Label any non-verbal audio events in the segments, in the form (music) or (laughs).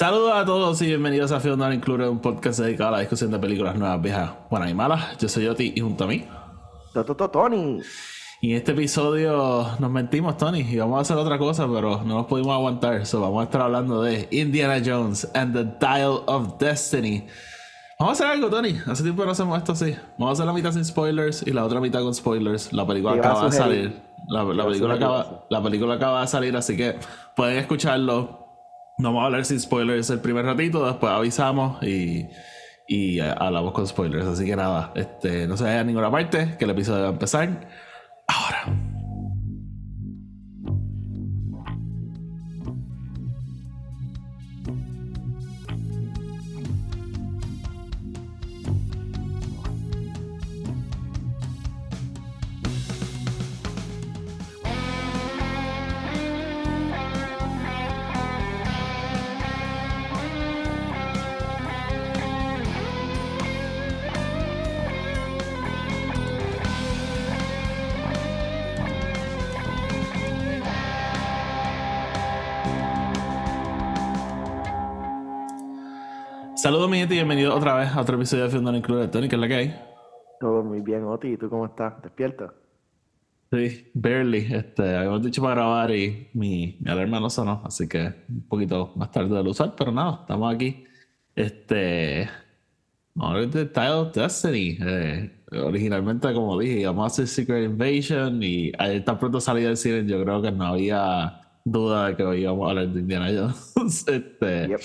Saludos a todos y bienvenidos a Film Not Included, un podcast dedicado a la discusión de películas nuevas, viejas, buenas y malas. Yo soy Yoti y junto a mí. Toto Tony. Y en este episodio nos mentimos, Tony, y vamos a hacer otra cosa, pero no nos pudimos aguantar. So vamos a estar hablando de Indiana Jones and the Dial of Destiny. Vamos a hacer algo, Tony. Hace tiempo no hacemos esto así. Vamos a hacer la mitad sin spoilers y la otra mitad con spoilers. La película acaba de salir. La, película acaba, la película acaba de salir, así que pueden escucharlo. No vamos a hablar sin spoilers el primer ratito, después avisamos y, y hablamos con spoilers. Así que nada, este, no se vaya a ninguna parte, que el episodio va a empezar ahora. Bienvenido otra vez a otro episodio de Film Included. Tony, ¿qué es la que hay? Todo muy bien, Oti. ¿Y tú cómo estás? ¿Despierto? Sí, barely. Este, habíamos dicho para grabar y mi, mi alarma no sonó, así que un poquito más tarde de lo usar, pero nada, estamos aquí. Este. Ahora de Tile Destiny. Eh, originalmente, como dije, íbamos a hacer Secret Invasion y ahí tan pronto salí del cine, yo creo que no había duda de que íbamos a hablar de Indiana Jones. (laughs) este,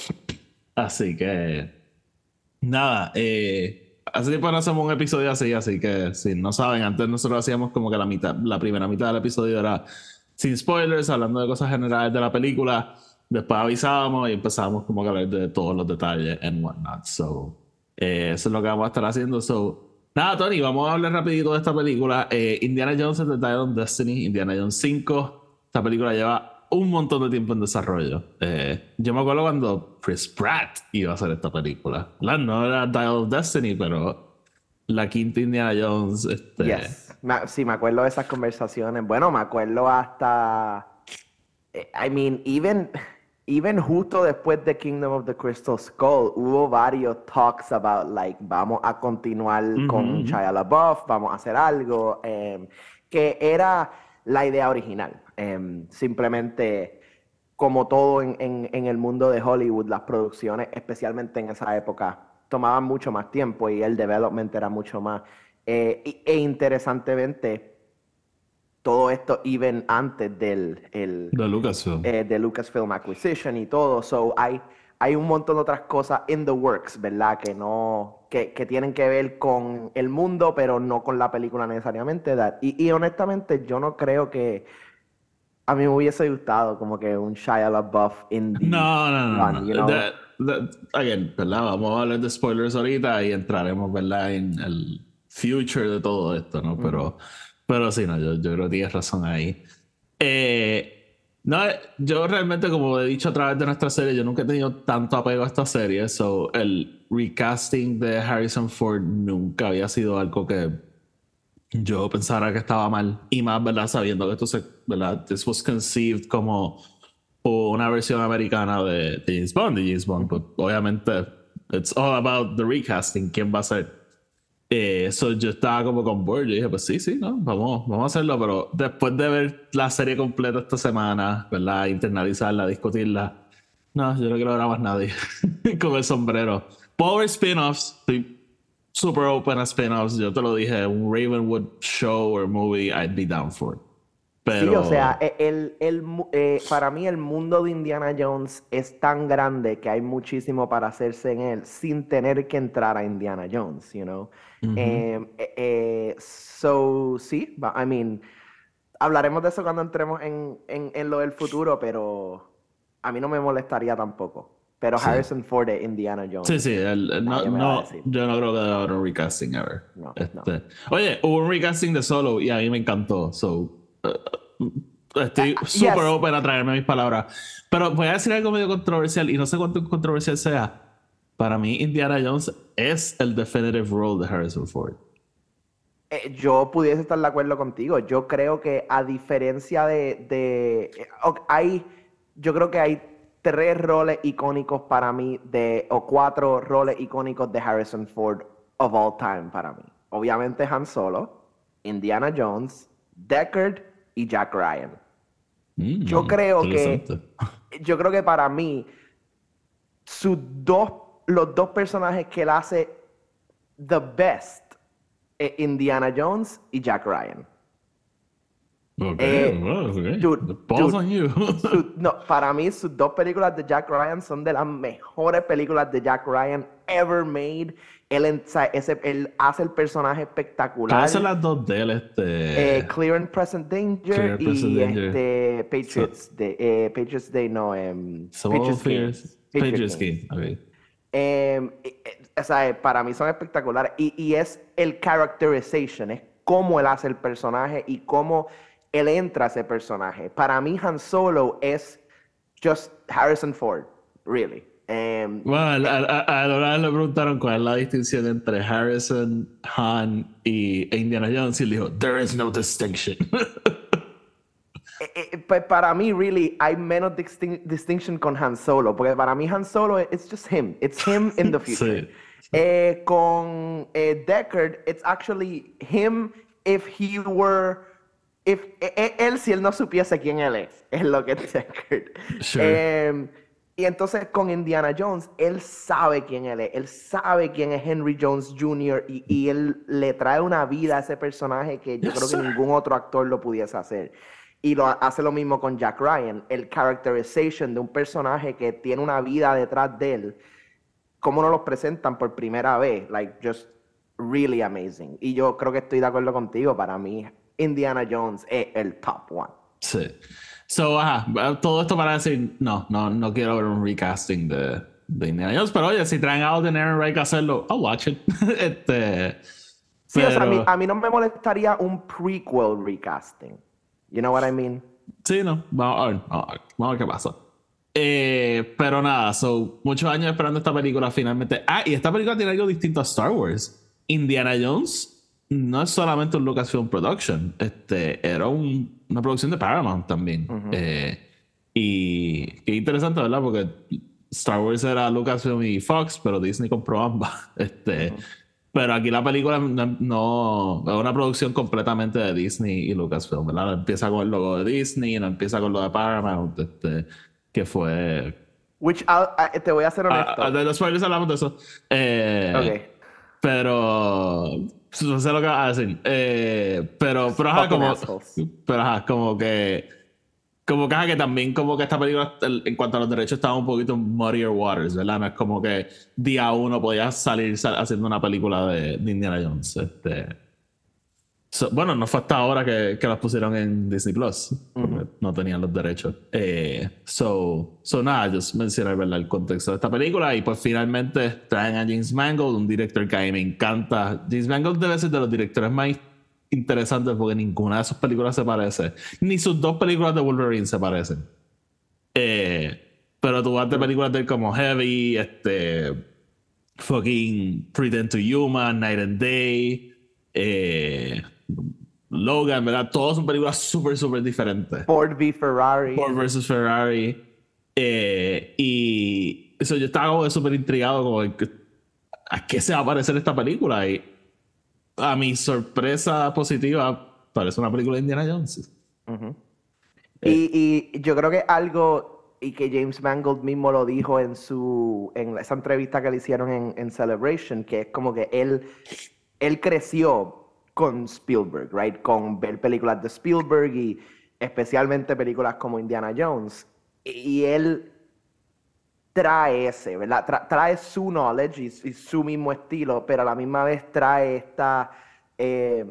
Así que. Nada, eh, hace tiempo no hacemos un episodio así, así que si no saben, antes nosotros hacíamos como que la mitad, la primera mitad del episodio era sin spoilers, hablando de cosas generales de la película. Después avisábamos y empezábamos como que a hablar de todos los detalles and whatnot. So, eh, eso es lo que vamos a estar haciendo. So, nada, Tony, vamos a hablar rapidito de esta película. Eh, Indiana Jones and the Dial of Destiny, Indiana Jones 5. Esta película lleva un montón de tiempo en desarrollo. Eh, yo me acuerdo cuando Chris Pratt iba a hacer esta película. La, no era Dial of Destiny, pero la quinta Indiana Jones. Este... Sí, me acuerdo de esas conversaciones. Bueno, me acuerdo hasta. Eh, I mean, even, even justo después de Kingdom of the Crystal Skull, hubo varios talks about, like, vamos a continuar con Shia LaBeouf, vamos a hacer algo. Em, que era la idea original. Em, simplemente, como todo en, el mundo de Hollywood, las producciones, especialmente en esa época, tomaban mucho más tiempo y el development era mucho más. Eh, e, interesantemente, todo esto even antes del el, de Lucasfilm. Eh, de Lucasfilm Acquisition y todo. So hay, hay un montón de otras cosas in the works, ¿verdad? Que no, que, que tienen que ver con el mundo, pero no con la película necesariamente. Y, y honestamente, yo no creo que a mí me hubiese gustado como que un Shia LaBeouf indie. No, no, no. no. again, ¿verdad? Vamos a hablar de spoilers ahorita y entraremos, ¿verdad? En el future de todo esto, ¿no? Pero, pero sí, no, yo, yo creo que tienes razón ahí. Eh, no, yo realmente, como he dicho a través de nuestra serie, yo nunca he tenido tanto apego a esta serie. So, el recasting de Harrison Ford nunca había sido algo que yo pensara que estaba mal. Y más, ¿verdad? Sabiendo que esto se, ¿verdad? This was conceived como una versión americana de, James Bond, de James Bond. Pues, obviamente, it's all about the recasting. ¿Quién va a ser? Eso eh, yo estaba como con board. Yo dije, pues sí, sí, ¿no? Vamos, vamos a hacerlo. Pero después de ver la serie completa esta semana, ¿verdad? Internalizarla, discutirla. No, yo no quiero ver a más nadie (laughs) con el sombrero. Power spin-offs, super open a spin-offs. Yo te lo dije, un Ravenwood show or movie, I'd be down for Pero... Sí, o sea, e, el, el, eh, para mí el mundo de Indiana Jones es tan grande que hay muchísimo para hacerse en él sin tener que entrar a Indiana Jones, you know. Em, eh, eh, so, sí, I mean, hablaremos de eso cuando entremos en, en, en lo del futuro, pero a mí no me molestaría tampoco. Pero Harrison Ford de Indiana Jones. Sí, sí, no, no yo no creo que haya un recasting ever. Este, oye, hubo un recasting de Solo y a mí me encantó. So, uh, estoy ah, súper open a traerme mis palabras. Pero voy a decir algo medio controversial y no sé cuánto controversial sea. Para mí, Indiana Jones es el definitive role de Harrison Ford. Eh, yo pudiese estar de acuerdo contigo. Yo creo que a diferencia de, de hay, yo creo que hay tres roles icónicos para mí de, o cuatro roles icónicos de Harrison Ford of all time para mí. Obviamente Han Solo, Indiana Jones, Deckard y Jack Ryan. Mm, Yo creo que, yo creo que para mí, sus dos, los dos personajes que él hace the best es Indiana Jones y Jack Ryan. Ok, Eh, dude, on you. Su- (laughs) no, para mí sus dos películas de Jack Ryan son de las mejores películas de Jack Ryan ever made. Él, ese- hace el personaje espectacular. ¿Cuáles son las dos de él? Este... Eh, Clear and Present Danger y Danger. este Patriots Day, eh, Patriots Day no, em, Some Patriots. Patriots ok. Em, eh, o sea, para mí son espectaculares y, y es el characterization, es cómo él hace el personaje y cómo él entra a ese personaje. Para mí Han Solo es just Harrison Ford, really. Em, Bueno, a, a, a Laura le preguntaron cuál es la distinción entre Harrison, Han y e Indiana Jones y él dijo, there is no distinction. (laughs) Eh, eh, pues para mí, really, hay menos distin- distinction con Han Solo, porque para mí Han Solo, it's just him. It's him in the (laughs) future. Sí. Eh, con eh, Deckard, it's actually him if he were, if eh, eh, él si él no supiese quién él es, es lo que es Deckard. Sure. Y entonces con Indiana Jones, él sabe quién él es, él sabe quién es Henry Jones Jr. y, y él le trae una vida a ese personaje que yo Yes, creo que sir. ningún otro actor lo pudiese hacer. Y lo hace lo mismo con Jack Ryan, el characterization de un personaje que tiene una vida detrás de él, cómo nos los presentan por primera vez, like just really amazing. Y yo creo que estoy de acuerdo contigo, para mí Indiana Jones es el top one. sí. So, ajá, todo esto para decir, no, no, no quiero ver un recasting de, de Indiana Jones, pero oye, si traen a Alden Ehrenreich a hacerlo, I'll watch it. (laughs) este, Sí, o sea, a mí, pero- a mí no me molestaría un prequel recasting. You know what I mean? Sí, no. Vamos a ver, vamos a ver, vamos a ver qué pasa. Eh, pero nada, so, muchos años esperando esta película finalmente. Ah, y esta película tiene algo distinto a Star Wars. Indiana Jones no es solamente un Lucasfilm Production, este, era un- una producción de Paramount también. Eh, y qué interesante, ¿verdad? Porque Star Wars era Lucasfilm y Fox, pero Disney compró ambas. (laughs) Este, Pero aquí la película no, no- es una producción completamente de Disney y Lucasfilm, ¿verdad? No empieza con el logo de Disney, no empieza con lo de Paramount, este, que fue... Which, I- te voy a ser honesto. Ah, de los spoilers hablamos de eso. Eh, Ok. Pero... (laughs) No sé lo que vas a decir. Eh, pero, pero ajá, como... Pero ajá, como que... Como que, ajá, que también como que esta película el- en cuanto a los derechos estaba un poquito muddier waters, ¿verdad? No es como que día uno podía salir sal- haciendo una película de, de Indiana Jones. Este, So, bueno, no fue hasta ahora que, que las pusieron en Disney Plus, porque no tenían los derechos. Eh, so, so, nada, just mencionar ¿verdad? el contexto de esta película y pues finalmente traen a James Mangold, un director que a mí me encanta. James Mangold debe ser de los directores más interesantes porque ninguna de sus películas se parece, ni sus dos películas de Wolverine se parecen. Eh, pero tú vas de películas de como Heavy, este, fucking Pretend to Human, Night and Day, eh, Logan, ¿verdad? Todas son películas súper, súper diferentes. Ford v Ferrari. Ford versus Ferrari. Eh, y eso yo estaba súper intrigado que- a qué se va a parecer esta película. Y a mi sorpresa positiva, parece una película de Indiana Jones. Y, y yo creo que algo, y que James Mangold mismo lo dijo en su en esa entrevista que le hicieron en, en Celebration, que es como que él, él creció con Spielberg, right? Con ver películas de Spielberg y especialmente películas como Indiana Jones. Y, él trae ese, ¿verdad? Tra- trae su knowledge y, y su mismo estilo, pero a la misma vez trae esta... eh,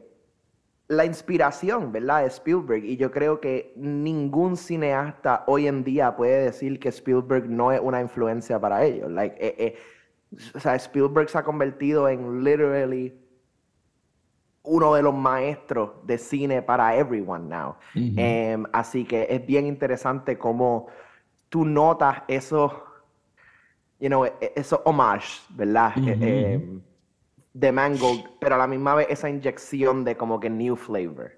la inspiración, ¿verdad? De Spielberg. Y yo creo que ningún cineasta hoy en día puede decir que Spielberg no es una influencia para ellos. Like, eh, eh, o sea, Spielberg se ha convertido en literally uno de los maestros de cine para everyone now. Em, así que es bien interesante cómo tú notas esos, you know, e- esos homages, ¿verdad? Eh, em, de Mangold, pero a la misma vez esa inyección de como que new flavor.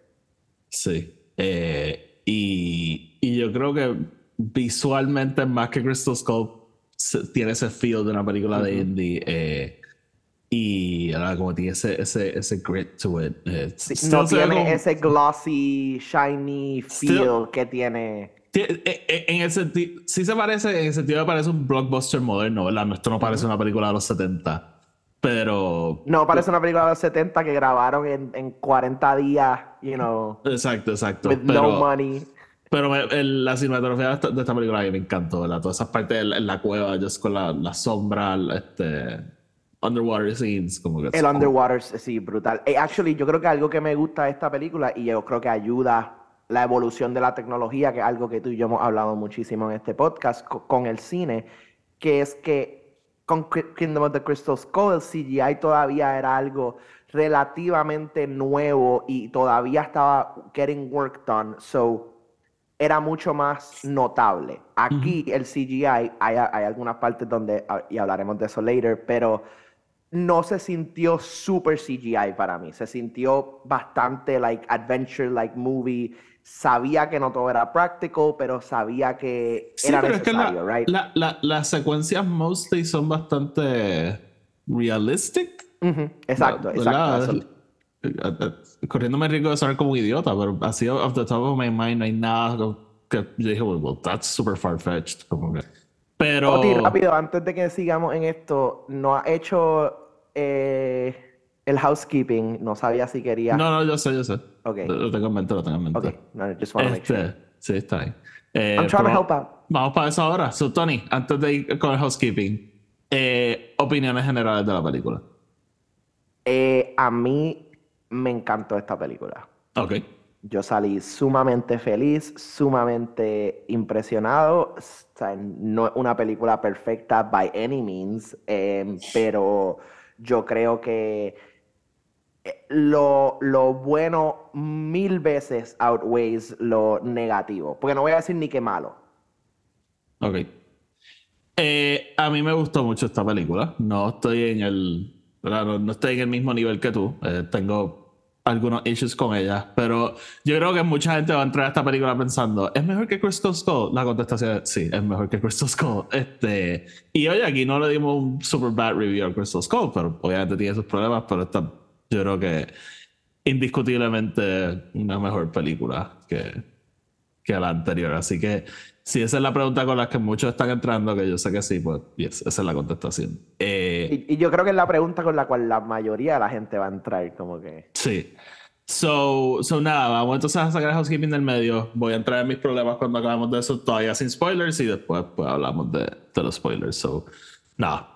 Sí. Eh, y, y yo creo que visualmente más que Crystal Skull tiene ese feel de una película de indie. Eh, y ahora como tiene ese, ese, ese grit to it. Eh, no tiene ese glossy, shiny feel que tiene. Eh, eh, en el sentido, sí se parece, en el sentido que parece un blockbuster moderno, ¿verdad? Esto no parece una película de los 70. Pero. No, parece una película de los 70 que grabaron en, en 40 días, you know. Exacto, exacto. With no money. Pero la cinematografía de esta, de esta película me encantó, ¿verdad? Todas esas partes en la, cueva, just con la, la sombra, este underwater scenes, como que El underwater, sí, brutal. Eh, actually, yo creo que algo que me gusta de esta película y yo creo que ayuda la evolución de la tecnología, que es algo que tú y yo hemos hablado muchísimo en este podcast con, el cine, que es que con Kingdom of the Crystal Skull el CGI todavía era algo relativamente nuevo y todavía estaba getting work done, so era mucho más notable. Aquí el CGI, hay, hay algunas partes donde, ah, y hablaremos de eso later, pero no se sintió super CGI para mí. Se sintió bastante like adventure, like movie. Sabía que no todo era practical, pero sabía que era necesario, right? las secuencias mostly son bastante realistic. Exacto, exacto. Eh, eh, corriéndome rico de sonar como un idiota, pero así off the top of my mind no hay nada que yo dije, well, that's super far-fetched. Como que... Pero. rápido, antes de que sigamos en esto, no ha hecho eh, el housekeeping. No sabía si quería. No, no, yo sé, yo sé. Ok. Lo, tengo en mente, lo tengo en mente. Ok, no, just want to make sure. Este, sí, está ahí. Eh, I'm trying to help out. Vamos para eso ahora. So, Tony, antes de ir con el housekeeping, eh, opiniones generales de la película. A mí me encantó esta película. Ok. Yo salí sumamente feliz, sumamente impresionado. O sea, no es una película perfecta by any means, em, pero yo creo que eh, lo, lo, bueno mil veces outweighs lo negativo. Porque no voy a decir ni qué malo. Ok. Eh, a mí me gustó mucho esta película. No estoy en el. No, estoy en el mismo nivel que tú. Eh, tengo algunos issues con ella, pero yo creo que mucha gente va a entrar a esta película pensando, ¿es mejor que Crystal Skull? La contestación es sí, es mejor que Crystal Skull. Este, y oye, aquí no le dimos un super bad review a Crystal Skull, pero obviamente tiene sus problemas, pero esta, yo creo que indiscutiblemente una mejor película que, que la anterior. Así que si esa es la pregunta con la que muchos están entrando, que yo sé que sí, pues esa es la contestación. Eh, y, yo creo que es la pregunta con la cual la mayoría de la gente va a entrar, como que. Sí. So, so nada, vamos entonces a sacar el housekeeping del medio. Voy a entrar en mis problemas cuando acabemos de eso, todavía sin spoilers, y después pues, hablamos de, de los spoilers. So, nada,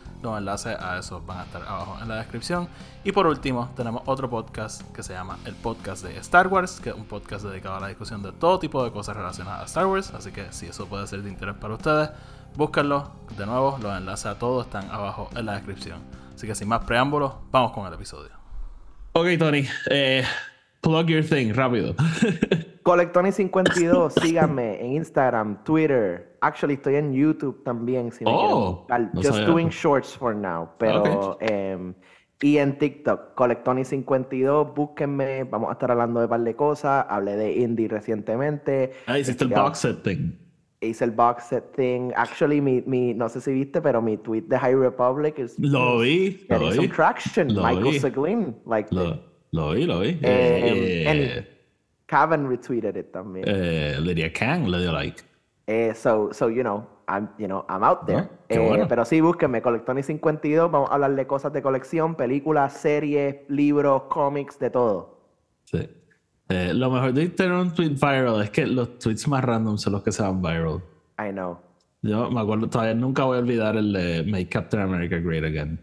Los enlaces a eso van a estar abajo en la descripción. Y por último, tenemos otro podcast que se llama el podcast de Star Wars, que es un podcast dedicado a la discusión de todo tipo de cosas relacionadas a Star Wars. Así que si eso puede ser de interés para ustedes, búsquenlo. De nuevo, los enlaces a todos están abajo en la descripción. Así que sin más preámbulos, vamos con el episodio. Ok, Tony. Eh, plug your thing, rápido. (laughs) Colectoni52, (laughs) síganme en Instagram, Twitter. Actually, estoy en YouTube también. Si me oh, Just doing shorts for now. Pero, em, y en TikTok, Colectoni52, búsquenme. Vamos a estar hablando de un par de cosas. Hablé de indie recientemente. Ah, hiciste el box set thing. Hice el box set thing. Actually, mi, mi, no sé si viste, pero mi tweet de High Republic es. Lo vi. Lo vi. some traction. Michael Seglin. Like lo, lo vi, lo vi. Em, eh, Kevin retweeted it también. Eh, Lydia Kang le dio like. Eh, so, so, you know, I'm, you know, I'm out there. Ah, eh, pero sí, búsquenme, Colectoni 52. Vamos a hablar de cosas de colección, películas, series, libros, cómics, de todo. Sí. Eh, lo mejor de tener un tweet viral es que los tweets más random son los que se van viral. I know. Yo me acuerdo, todavía nunca voy a olvidar el de Make Captain America Great Again.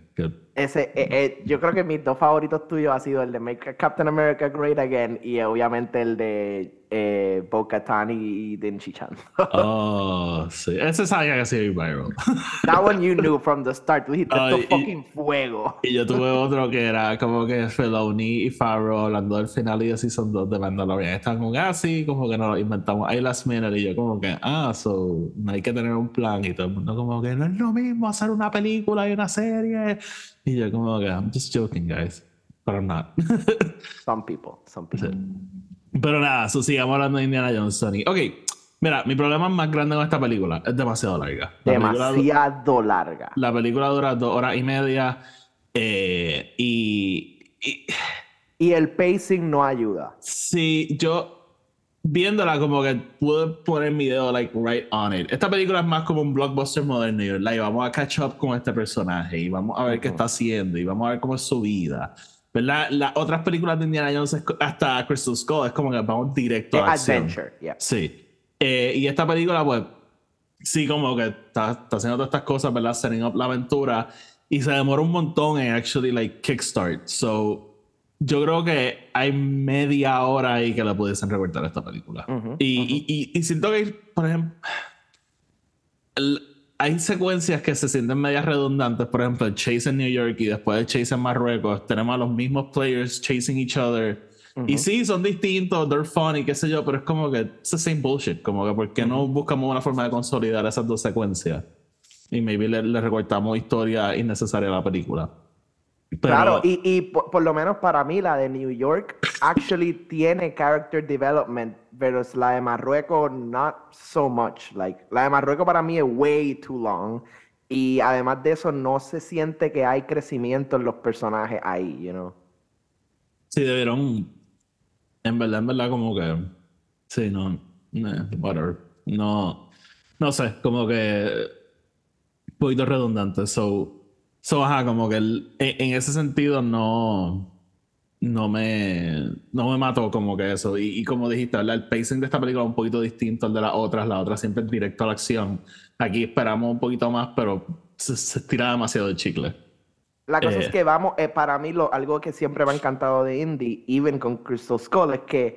Ese, eh, eh, yo creo que mis dos favoritos tuyos ha sido el de Make Captain America Great Again y obviamente el de eh, Bo-Katan y Din Chan. (laughs) Oh, sí. Ese sabía que se iba viral. (laughs) That one you knew from the start. Tú dijiste, esto es fucking fuego. Y yo tuve otro que era como que Filoni y Farrow hablando del final y de Season 2 de Mandalorian. Como que así, como que nos lo inventamos ahí last minute. Y yo como que, ah, so, no hay que tener un plan. Y todo el mundo como que, no es lo mismo hacer una película y una serie. Y yo como que, I'm just joking, guys. But I'm not. Some people, some people. Pero nada, so sigamos hablando de Indiana Jones, Sony. Ok, mira, mi problema más grande con esta película es demasiado larga. La Demasiado larga. la película dura dos horas y media. eh, y, y Y el pacing no ayuda. sí, yo viéndola como que pude poner mi dedo like right on it. Esta película es más como un blockbuster moderno y like, vamos a catch up con este personaje y vamos a ver qué está haciendo y vamos a ver cómo es su vida. ¿Verdad? Las otras películas de Indiana Jones, hasta Crystal Skull, es como que vamos directo a. Adventure, yeah. Sí. Eh, y esta película, pues, sí, como que está, está haciendo todas estas cosas, ¿verdad? Setting up la aventura. Y se demora un montón en actually, like, kickstart. So, yo creo que hay media hora ahí que la pudiesen recortar esta película. Ujú, y, y, y, y siento que, por ejemplo, el- hay secuencias que se sienten medias redundantes. Por ejemplo, el chase en New York y después el chase en Marruecos. Tenemos a los mismos players chasing each other. Y sí, son distintos, they're funny, qué sé yo, pero es como que it's the same bullshit. Como que, ¿por qué no buscamos una forma de consolidar esas dos secuencias? Y maybe le, le recortamos historia innecesaria a la película. Pero, Claro, y, y por, por lo menos para mí la de New York actually tiene character development, pero es la de Marruecos not so much. Like, la de Marruecos para mí es way too long. Y además de eso, no se siente que hay crecimiento en los personajes ahí, you know. sí debieron, en verdad, en verdad, como que, sí, no, eh, whatever. No, no sé, como que un poquito redundante. So, so ajá, como que el- en, en ese sentido no, no me, no me mató como que eso. Y, y como dijiste, ¿verdad? el pacing de esta película es un poquito distinto al de las otras. La otra siempre es directo a la acción. Aquí esperamos un poquito más, pero se, se estira demasiado el chicle. La cosa Eh. es que vamos, eh, para mí lo, algo que siempre me ha encantado de Indie, even con Crystal Skull, es que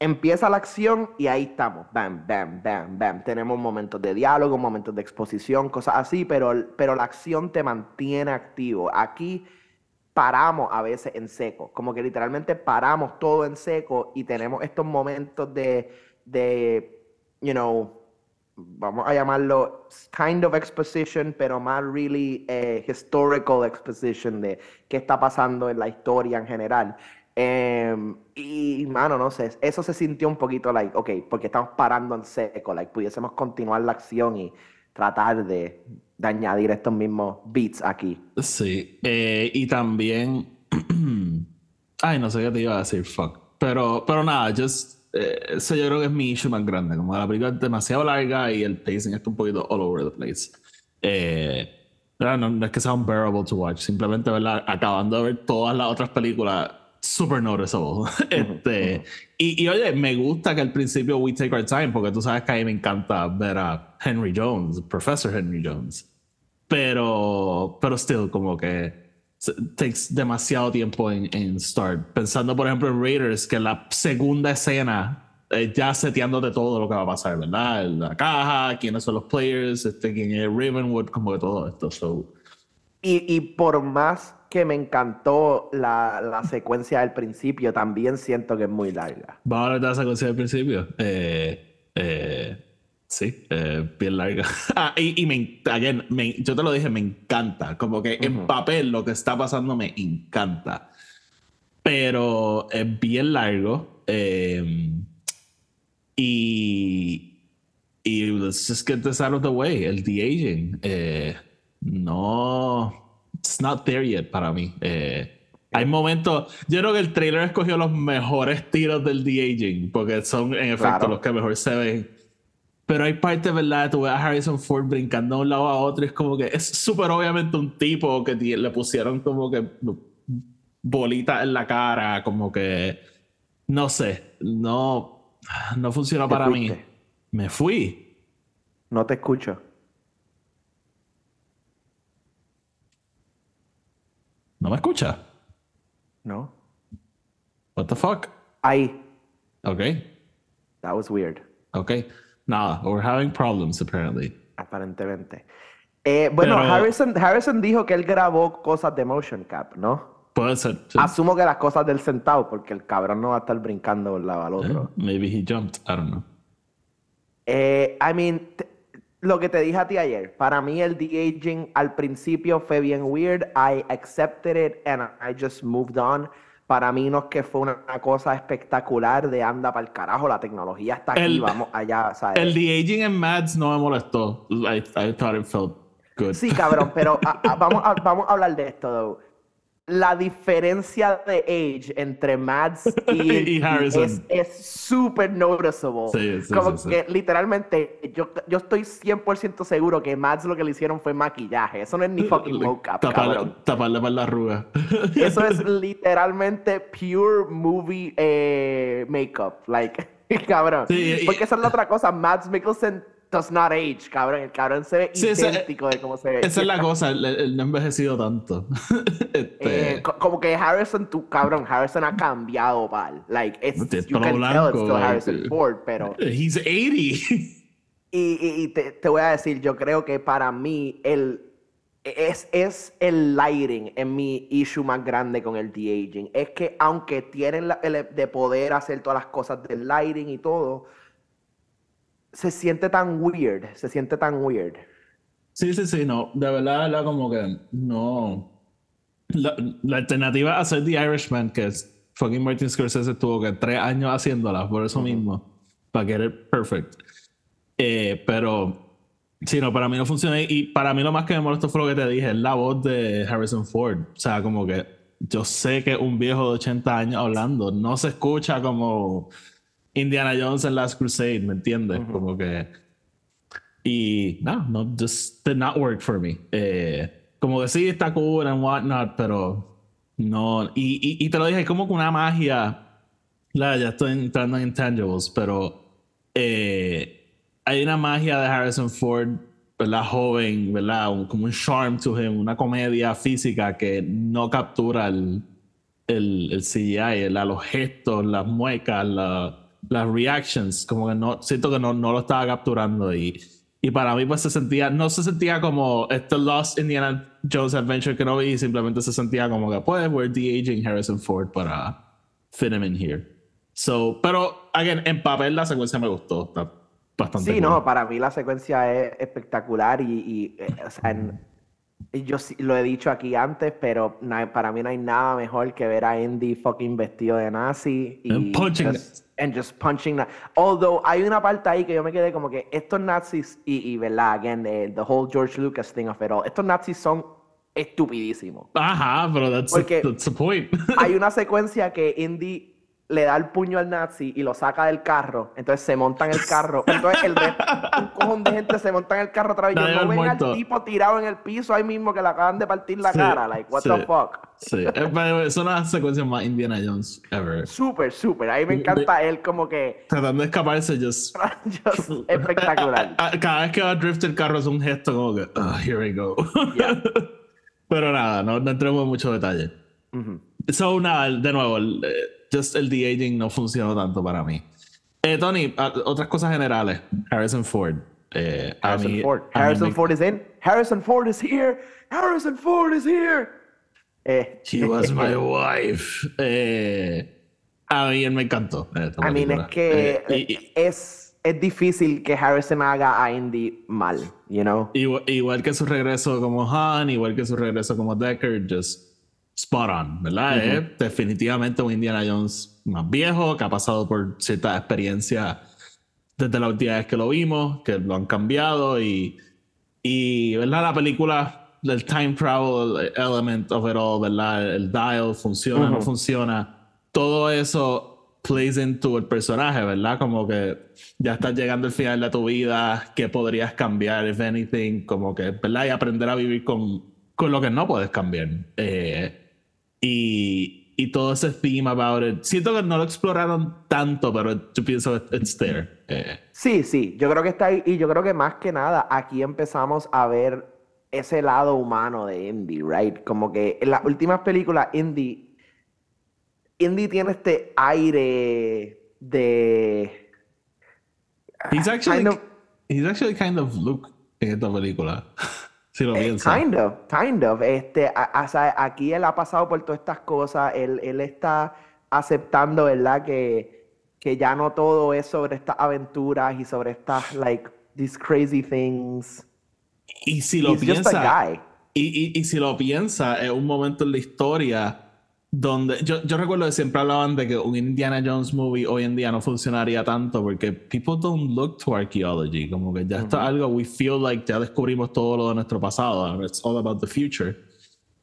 empieza la acción y ahí estamos, bam, bam, bam, bam. Tenemos momentos de diálogo, momentos de exposición, cosas así, pero, pero la acción te mantiene activo. Aquí paramos a veces en seco, como que literalmente paramos todo en seco y tenemos estos momentos de, de you know, vamos a llamarlo kind of exposition, pero más really eh, historical exposition de qué está pasando en la historia en general. Em, y, mano, no sé, eso se sintió un poquito like, ok, porque estamos parando en seco, like, pudiésemos continuar la acción y tratar de, de añadir estos mismos beats aquí. Sí, eh, y también. (clears throat) Ay, no sé qué te iba a decir, fuck. Pero, pero nada, just. eh, ese yo creo que es mi issue más grande. Como la película es demasiado larga y el pacing está un poquito all over the place. Eh, no, no es que sea unbearable to watch, simplemente ¿verdad? acabando de ver todas las otras películas, super noticeable. (laughs) este, y, y oye, me gusta que al principio we take our time, porque tú sabes que a mí me encanta ver a Henry Jones, Professor Henry Jones. Pero pero still como que takes demasiado tiempo en, en start. Pensando por ejemplo en Raiders que la segunda escena eh, ya seteándote todo lo que va a pasar verdad la caja quiénes son los players este quién es Ravenwood como que todo esto so. Y, y por más que me encantó la, la secuencia del principio, también siento que es muy larga. vamos a hablar de la secuencia del principio. Eh, eh, sí eh, bien larga. (laughs) Ah, y, y me, en- again, me- yo te lo dije me encanta. Como que en Ujú. papel lo que está pasando me encanta. Pero es bien largo eh, y y let's just get this out of the way. El de aging eh, no it's not there yet para mí eh, hay momentos yo creo que el trailer escogió los mejores tiros del de aging porque son en efecto Claro. los que mejor se ven pero hay partes, ¿verdad? Tú ves a Harrison Ford brincando de un lado a otro y es como que es súper obviamente un tipo que le pusieron como que bolitas en la cara, como que no sé, no, no funciona Te para mí. fuiste. Me fui. No te escucho. ¿No me escucha? No. What the fuck? Ahí. Ok, That was weird. ok. Nada, we're having problems apparently. Aparentemente. Eh, bueno, Pero- Harrison, Harrison dijo que él grabó cosas de motion cap, ¿no? Puede ser. sí. Asumo que las cosas del centavo, porque el cabrón no va a estar brincando de un lado al otro. Maybe he jumped. I don't know. Eh, I mean, lo que te dije a ti ayer, para mí el de-aging al principio fue bien weird. I accepted it and I just moved on. Para mí no es que fue una, una cosa espectacular de anda para el carajo, la tecnología está aquí, El- vamos allá, ¿sabes? El de aging en Mads no me molestó. I, I thought it felt good. Sí, cabrón, pero (laughs) a- a- vamos, a, vamos a hablar de esto, though. La diferencia de age entre Mads (laughs) y, Y Harrison. es- súper noticeable. Sí, sí, Como sí, que literalmente, yo, yo estoy 100% seguro que Mads lo que le hicieron fue maquillaje. Eso no es ni fucking mocap, cabrón. Taparle, para la arruga. (laughs) Eso es (laughs) literalmente pure movie eh, makeup. Like, cabrón. Porque esa es la otra cosa. Mads Mikkelsen does not age, cabrón. El cabrón se ve Sí, esa- idéntico de cómo se ve. Esa es la (laughs) cosa, él, no ha envejecido tanto. (laughs) Este, Eh, co- como que Harrison, tu cabrón, Harrison ha cambiado, pal. Like, it's, Tiene you can tell it's still Harrison. Ford, pero... he's 80. (laughs) Y, y- y te, te voy a decir, yo creo que para mí el, es, es el lighting en mi issue más grande con el de-aging. Es que aunque tienen la- el de poder hacer todas las cosas del lighting y todo, se siente tan weird, se siente tan weird. Sí, sí, sí, no. De verdad, la como que no. La, la alternativa a hacer The Irishman, que es fucking Martin Scorsese, tuvo que tres años haciéndola, por eso mismo, para get it perfect. Eh, pero, sí, no, para mí no funciona. Y para mí lo más que me molestó fue lo que te dije, es la voz de Harrison Ford. O sea, como que yo sé que un viejo de 80 años hablando, no se escucha como Indiana Jones en Last Crusade, ¿me entiendes? Como que. Y no, no, just did not work for me. Eh, como que sí, está cool and whatnot, pero no. Y, y, y te lo dije, como que una magia. La, ya estoy entrando en intangibles, pero eh, hay una magia de Harrison Ford, ¿verdad? Joven, ¿verdad? Un- como un charm to him, una comedia física que no captura el, el, el CGI, el- los gestos, las muecas, la- las reactions, como que no, siento que no, no lo estaba capturando y, y para mí pues se sentía, no se sentía como este Lost Indiana Jones Adventure que no vi, simplemente se sentía como que pues we're de-aging Harrison Ford para fit him in here. So, pero, again, en papel la secuencia me gustó, está bastante Sí, cool. no, para mí la secuencia es espectacular y, y, eh, o sea, en- yo sí- lo he dicho aquí antes, pero na- para mí no hay nada mejor que ver a Indy fucking vestido de nazi y And punching just, and just punching. na- Although hay una parte ahí que yo me quedé como que estos nazis y, y verdad, again, the, the whole George Lucas thing of it all, estos nazis son estupidísimos. Ajá, pero that's, Porque- that's the point. Hay (laughs) una secuencia que Indy le da el puño al nazi y lo saca del carro. Entonces se monta en el carro. Entonces el resto, un cojón de gente se monta en el carro otra vez. Yo no ven muerto. al tipo tirado en el piso ahí mismo que le acaban de partir la Sí, cara. Like, what sí. the fuck? Sí, es, way, es una secuencia más Indiana Jones ever. Súper, súper. A mí me encanta él como que... Tratando de escaparse, just. (laughs) just espectacular. (laughs) Cada vez que va a drift el carro es un gesto como que, "Ah, here we go. Yeah. (laughs) Pero nada, no, no entremos en mucho detalle. Ujú. So, nada, de nuevo, el, eh, just el de-aging no funcionó tanto para mí. Eh, Tony, a- otras cosas generales. Harrison Ford. Eh, a Harrison mí- Ford. a mí Harrison me- Ford is in. Harrison Ford is here. Harrison Ford is here. Eh, She was (laughs) my wife. Eh, a mí él me encantó. eh, mean, película. es que y- es, es difícil que Harrison haga a Indy mal, you know? Igual, igual que su regreso como Han, igual que su regreso como Decker, just spot on, ¿verdad? Es definitivamente un Indiana Jones más viejo, que ha pasado por ciertas experiencias desde la última vez que lo vimos, que lo han cambiado y, y ¿verdad? La película, el time travel element of it all, ¿verdad? El dial funciona, no Ujú. funciona. Todo eso plays into el personaje, ¿verdad? Como que ya estás llegando al final de tu vida, ¿qué podrías cambiar, if anything? Como que, ¿verdad? Y aprender a vivir con, con lo que no puedes cambiar. Eh, y, y todo ese theme about it. Siento que no lo exploraron tanto, pero yo pienso que it's there. Eh, Sí, sí, yo creo que está ahí y yo creo que más que nada aquí empezamos a ver ese lado humano de Indy, right? Como que en las últimas películas, Indy, Indy tiene este aire de... He's actually, Kind of- he's actually kind of Luke en esta película. (laughs) si lo Eh, piensas. Kind of, kind of. Este, a- aquí él ha pasado por todas estas cosas. Él, él está aceptando, ¿verdad? Que, que ya no todo es sobre estas aventuras y sobre estas, like, these crazy things. Y si lo He's just piensas, a guy. y, y, y si lo piensas, es un momento en la historia donde yo, yo recuerdo que siempre hablaban de que un Indiana Jones movie hoy en día no funcionaría tanto porque people don't look to archaeology, como que ya esto es algo, we feel like ya descubrimos todo lo de nuestro pasado, it's all about the future.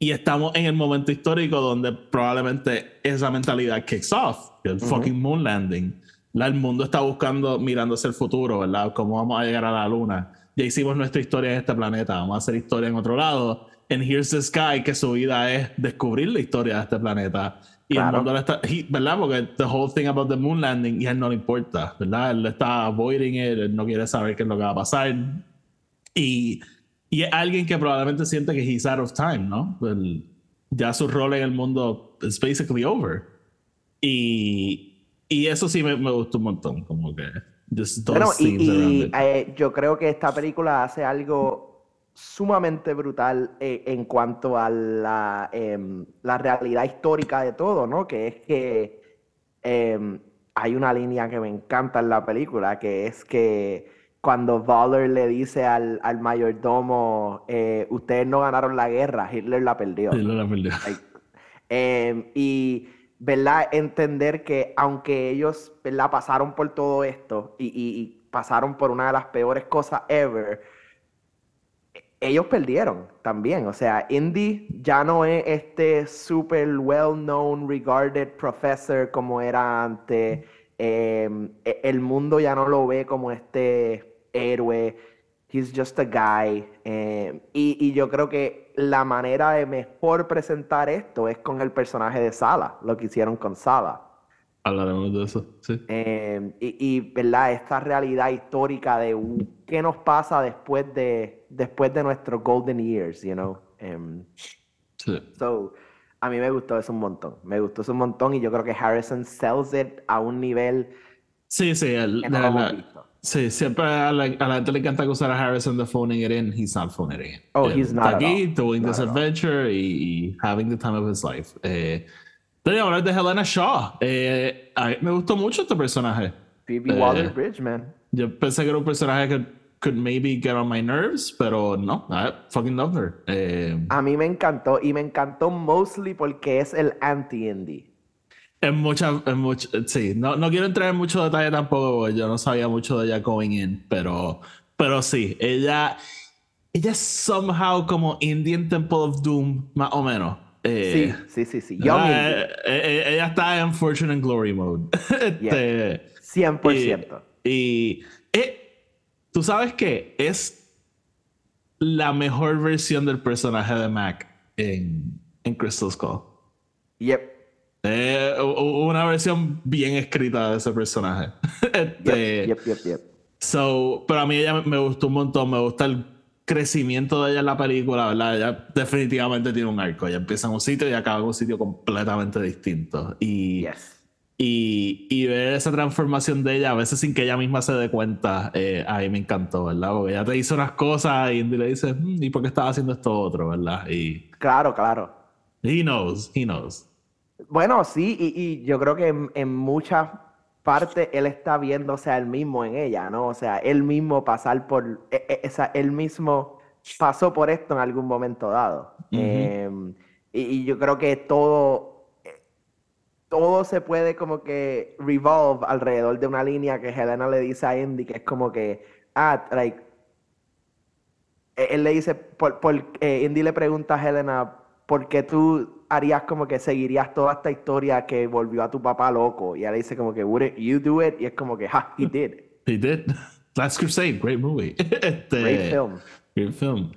Y estamos en el momento histórico donde probablemente esa mentalidad kicks off, el fucking moon landing. La, el mundo está buscando, mirando hacia el futuro, ¿verdad? ¿Cómo vamos a llegar a la luna? Ya hicimos nuestra historia en este planeta, vamos a hacer historia en otro lado. And here's this guy que su vida es descubrir la historia de este planeta. Y el Claro. mundo le está, he- ¿verdad? Porque the whole thing about the moon landing, y a él no le importa, ¿verdad? Él está avoiding it, él no quiere saber qué es lo que va a pasar. Y, y es alguien que probablemente siente que he's out of time, ¿no? El- ya su rol en el mundo is basically over. Y, y eso sí me, me gustó un montón, como que Bueno, y, y, eh, yo creo que esta película hace algo sumamente brutal eh, en cuanto a la, em, la realidad histórica de todo, ¿no? Que es que em, hay una línea que me encanta en la película, que es que cuando Waller le dice al, al mayordomo, eh, ustedes no ganaron la guerra, Hitler la perdió. Lo la perdió. Em, y, ¿verdad? Entender que aunque ellos, ¿verdad? Pasaron por todo esto y, y- y pasaron por una de las peores cosas ever, ellos perdieron también. O sea, Indy ya no es este super well-known, regarded professor como era antes. Em, e- el mundo ya no lo ve como este héroe. He's just a guy. Em, y, y yo creo que la manera de mejor presentar esto es con el personaje de Sala, lo que hicieron con Sala. Hablaremos de eso, sí. Em, y, y, ¿verdad? Esta realidad histórica de qué nos pasa después de, después de nuestros golden years, you know. Em, sí. so, a mí me gustó eso un montón. Me gustó eso un montón y yo creo que Harrison sells it a un nivel Sí, sí, él, que no hemos visto. Sí, siempre a la, a la gente le encanta acusar a Harrison de phoning it in. He's not phoning it in. Oh, he's está not at aquí all. doing Not this adventure y, y having the time of his life. Eh, que hablar de Helena Shaw. Eh, a me gustó mucho este personaje. Phoebe Eh, Waller-Bridge, man. Yo pensé que era un personaje que could maybe get on my nerves, pero no, I fucking loved her. Eh, A mí me encantó y me encantó mostly porque es el anti-indie. En muchas, en much- sí, no, no quiero entrar en mucho detalle tampoco, yo no sabía mucho de ella going in, pero, pero sí, ella, ella es somehow como Indian Temple of Doom, más o menos. Eh, Sí, sí, sí, sí. Young eh, eh, ella está en Fortune and Glory mode. (laughs) Este, 100%. y, y, eh, tú sabes que es la mejor versión del personaje de Mac en, en Crystal Skull. Yep. Eh, una versión bien escrita de ese personaje. (laughs) Este, Yep, yep, yep, yep. So, pero a mí ella me- me gustó un montón. Me gusta el crecimiento de ella en la película, ¿verdad? Ella definitivamente tiene un arco. Ella empieza en un sitio y acaba en un sitio completamente distinto. Y, Yes. y, y ver esa transformación de ella, a veces sin que ella misma se dé cuenta, eh, a mí me encantó, ¿verdad? Porque ella te dice unas cosas y le dice, "Mm, ¿y por qué estaba haciendo esto otro, verdad? Y Claro, claro. he knows, he knows. Bueno, sí, y, y yo creo que en, en muchas partes él está viéndose a él mismo en ella, ¿no? O sea, él mismo pasar por, e- e- él mismo pasó por esto en algún momento dado. Em, y, y yo creo que todo, eh, todo se puede como que revolve alrededor de una línea que Helena le dice a Indy, que es como que, ah, like, eh, él le dice, por, por- eh, Indy le pregunta a Helena, ¿por qué tú harías como que seguirías toda esta historia que volvió a tu papá loco? Y ella le dice como que, wouldn't you do it? Y es como que, ha, he did. He did. (laughs) Last Crusade, great movie. (laughs) Este, Great film. Great film.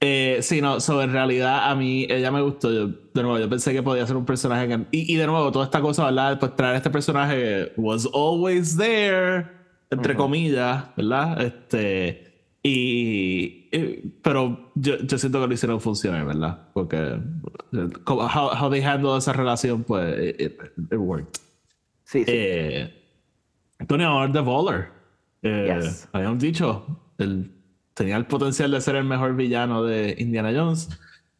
Eh, sí, no, so, en realidad a mí ella me gustó. Yo, de nuevo, yo pensé que podía ser un personaje que. Y, y de nuevo, toda esta cosa, ¿verdad? Pues traer este personaje was always there, entre comillas, ¿verdad? Este. Y, y- pero yo, yo siento que lo hicieron funcionar, ¿verdad? Porque eh, como- how, how they handle esa relación, pues it, worked. Sí, sí. Eh, Antonio ahora de Waller. Eh, Yes. Habíamos dicho, él tenía el potencial de ser el mejor villano de Indiana Jones.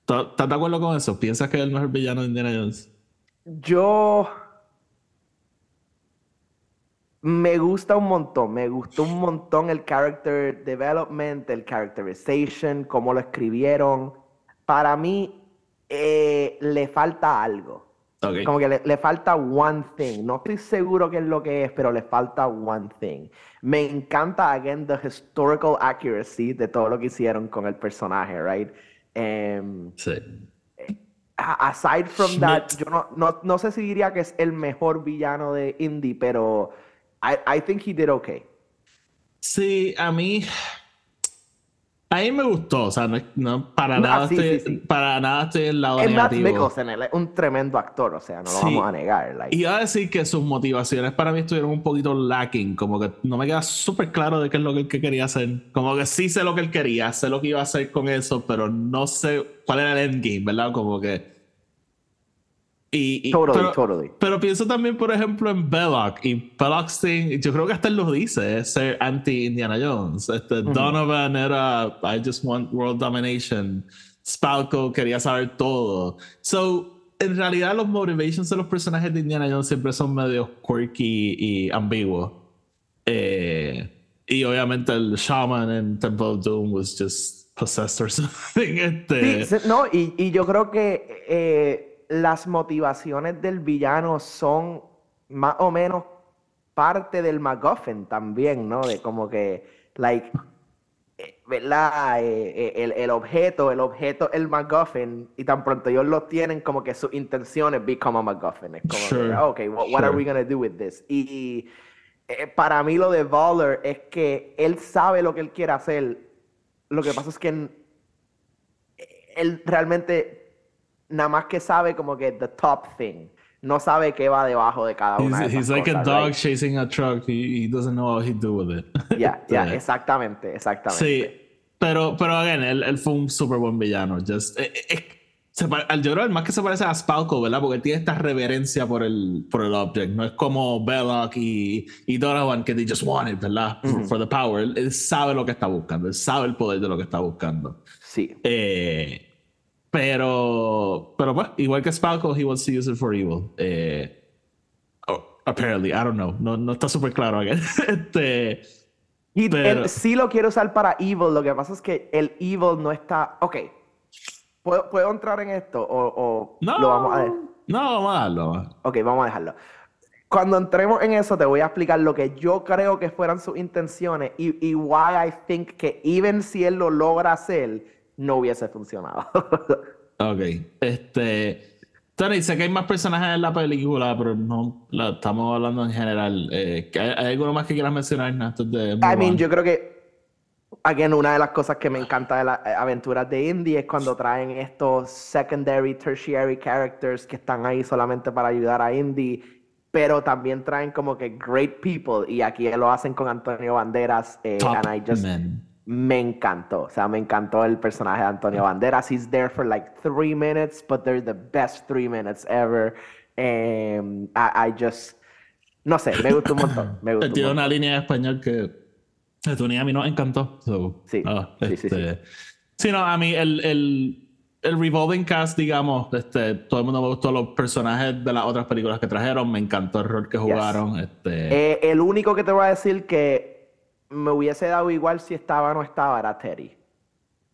¿Estás estás de acuerdo con eso? ¿Piensas que es el mejor villano de Indiana Jones? Yo me gusta un montón, me gustó un montón el character development, el characterization, cómo lo escribieron. Para mí eh, le falta algo. Como que le, le falta one thing. No estoy seguro qué es lo que es, pero le falta one thing. Me encanta, again, the historical accuracy de todo lo que hicieron con el personaje, right? Em, Sí. aside from that, yo no, no, no sé si diría que es el mejor villano de Indie, pero I, I think he did okay. Sí, a mí. A mí me gustó, o sea, no, no- para, nada sí, estoy, sí, sí. para nada estoy en el lado Es Matt negativo. Mikkelsen, él es un tremendo actor, o sea, no lo vamos a negar. like. Iba a decir que sus motivaciones para mí estuvieron un poquito lacking, como que no me queda súper claro de qué es lo que él que quería hacer. Como que sí sé lo que él quería, sé lo que iba a hacer con eso, pero no sé cuál era el endgame, ¿verdad? Como que... Y, y- Totally, pero, totally. pero pienso también, por ejemplo, en Belloc. Y Belloc's thing, yo creo que hasta él lo dice, es ser anti-Indiana Jones. Este, Donovan era, I just want world domination. Spalco quería saber todo. So, en realidad los motivations de los personajes de Indiana Jones siempre son medio quirky y ambiguos. Eh, y obviamente el shaman en Temple of Doom was just possessed or (laughs) something. Este, sí, no, y, y yo creo que eh, las motivaciones del villano son más o menos parte del MacGuffin también, ¿no? De como que, like, eh, ¿verdad? Eh, eh, el, el objeto, el objeto, el MacGuffin, y tan pronto ellos lo tienen, como que sus intenciones become a MacGuffin. Es como, Sure, que, "Ah, ok, what, what are we gonna do with this? Y, eh, para mí lo de Waller es que él sabe lo que él quiere hacer. Lo que pasa es que él realmente nada más que sabe como que the top thing. No sabe qué va debajo de cada una He's, de he's like a cosas, dog right? chasing a truck. He, he doesn't know what he'd do with it. Ya, Este, (laughs) exactamente, exactamente. Sí, pero, pero again, él, él fue un super buen villano. Just, eh, eh, se pare- al- yo creo el más que se parece a Spalco, ¿verdad? Porque él tiene esta reverencia por el, por el object. No es como Belloc y, y Donovan que they just want it, ¿verdad? For, for the power. Él, él sabe lo que está buscando. Él sabe el poder de lo que está buscando. Sí. Eh, pero, pero pues, igual que Spalco, he wants to use it for evil. Eh, oh, apparently, I don't know. No, no está súper claro. (laughs) este, Y Pero- sí lo quiere usar para evil. Lo que pasa es que el evil no está. Ok. ¿Puedo, puedo entrar en esto? O, o no, lo vamos a dejar? no, vamos a darlo. Ok, vamos a dejarlo. Cuando entremos en eso, te voy a explicar lo que yo creo que fueran sus intenciones y, y why I think que even si él lo logra hacer, no hubiese funcionado. (laughs) Ok. Este. Tony, sé que hay más personajes en la película, pero no la estamos hablando en general. Eh, ¿hay, hay alguno más que quieras mencionar antes de. I mean, yo creo que, again, una de las cosas que me encanta de las eh, aventuras de Indie es cuando traen estos secondary, tertiary characters que están ahí solamente para ayudar a Indie, pero también traen como que great people, y aquí lo hacen con Antonio Banderas, eh, and I just, men. Me encantó, o sea, me encantó el personaje de Antonio Banderas, he's there for like three minutes, but they're the best three minutes ever, Em, I, I just, no sé, me gustó un montón, me gustó un tiene montón. una línea de español que a Tony a mí nos encantó. So, Sí, ah, sí, sí, este, sí, no, a mí el, el, el revolving cast, digamos, este, todo el mundo me gustó los personajes de las otras películas que trajeron, me encantó el rol que jugaron. Este, Eh, el único que te voy a decir que me hubiese dado igual si estaba o no estaba era Teddy.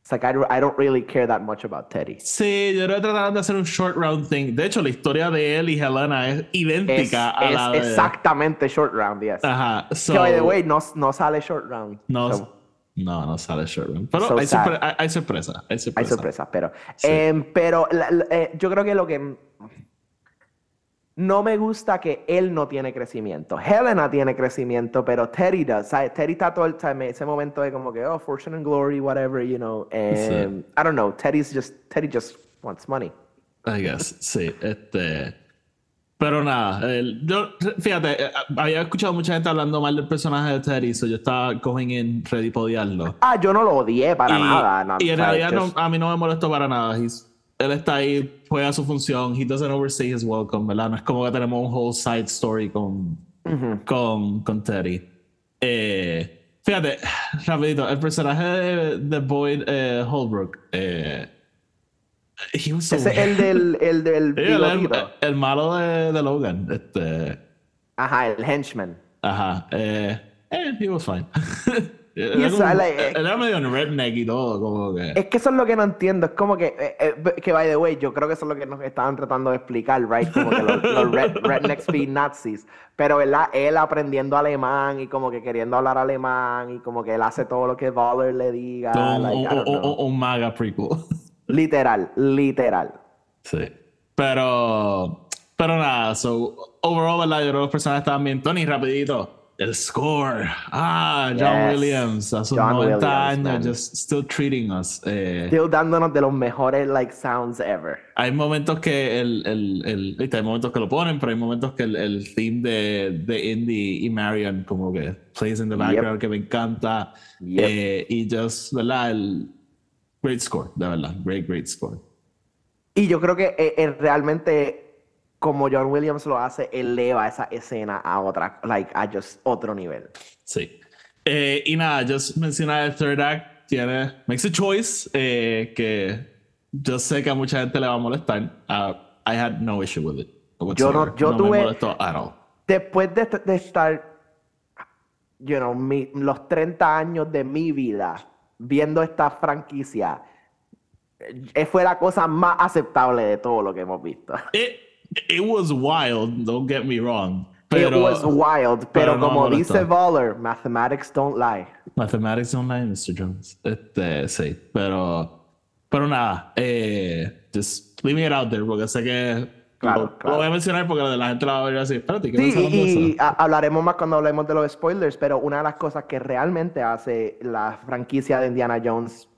It's like I, I don't really care that much about Teddy. Sí, yo que trataron de hacer un short round thing. De hecho, la historia de él y Helena es Es, idéntica a es la de... exactamente short round, yes. Ajá. So, que by the way, no, no sale short round. no, So, no, no sale short round. Pero So hay, sorpre- hay, hay sorpresa. Hay sorpresa. hay sorpresas, pero. Sí. em, pero la- la- eh, yo creo que lo que. No me gusta que él no tiene crecimiento. Helena tiene crecimiento, pero Teddy does. ¿sabes? Teddy está todo el time, ese momento de como que, oh, fortune and glory, whatever, you know. em, I don't know. Teddy's just, Teddy just wants money. I guess, sí. Este. Pero nada, el- yo, fíjate, eh, había escuchado mucha gente hablando mal del personaje de Teddy, so yo estaba going in ready para odiarlo. Ah, yo no lo odié para y, nada. no, y en realidad no- just- a mí no me molestó para nada. He's- él está ahí, juega su función. He doesn't overstay his welcome, ¿verdad? No es como que tenemos un whole side story con, con, con Teddy. Eh, fíjate, rapidito, el personaje de, de Boyd eh, Holbrook. Eh, so Ese es el del, el del (laughs) Sí, el, el malo de, de Logan. Este, Ajá, el henchman. ajá. Eh, eh, he was fine. (laughs) Y era, eso, como- like, eh, era medio un redneck y todo, como que. Es que eso es lo que no entiendo. Es como que, eh, eh, que by the way, yo creo que eso es lo que nos estaban tratando de explicar, right? Como que los, los red, (laughs) rednecks be Nazis. Pero, ¿verdad? Él aprendiendo alemán y como que queriendo hablar alemán y como que él hace todo lo que Waller le diga. un, like, un maga prequel. (laughs) Literal, literal. sí. Pero. Pero nada, so. Overall, ¿verdad? Yo creo que los personajes estaban bien. Tony, rapidito. El score. Ah, John Yes. Williams. A sus John 90 Williams, años, just still treating us. Eh, Still dándonos de los mejores, like, sounds ever. Hay momentos que el, el, el, hay momentos que lo ponen, pero hay momentos que el, el theme de, de Indy y Marion como que plays in the background que me encanta. Yep. Eh, y just, ¿verdad? El great score, de verdad. Great, great score. Y yo creo que eh, eh, realmente, como John Williams lo hace, eleva esa escena a otra, like, a just otro nivel. Sí. Eh, y nada, just mencionar el third act, tiene, makes a choice eh, que yo sé que a mucha gente le va a molestar. Uh, I had no issue with it. Yo no- yo me tuve- molestó at all. Después de, de estar, you know, mi- los 30 años de mi vida viendo esta franquicia, eh, fue la cosa más aceptable de todo lo que hemos visto. It, it was wild, don't get me wrong. Pero, It was wild, pero pero, no como dice. Waller, mathematics don't lie. Mathematics don't lie, Mr. Jones. Este, sí, pero, pero nada, eh, just leaving it out there, porque sé que Claro, lo, claro. lo voy a mencionar porque la gente la va a ver así. Espérate, ¿qué Sí, y, y a- hablaremos más cuando hablemos de los spoilers, pero una de las cosas que realmente hace la franquicia de Indiana Jones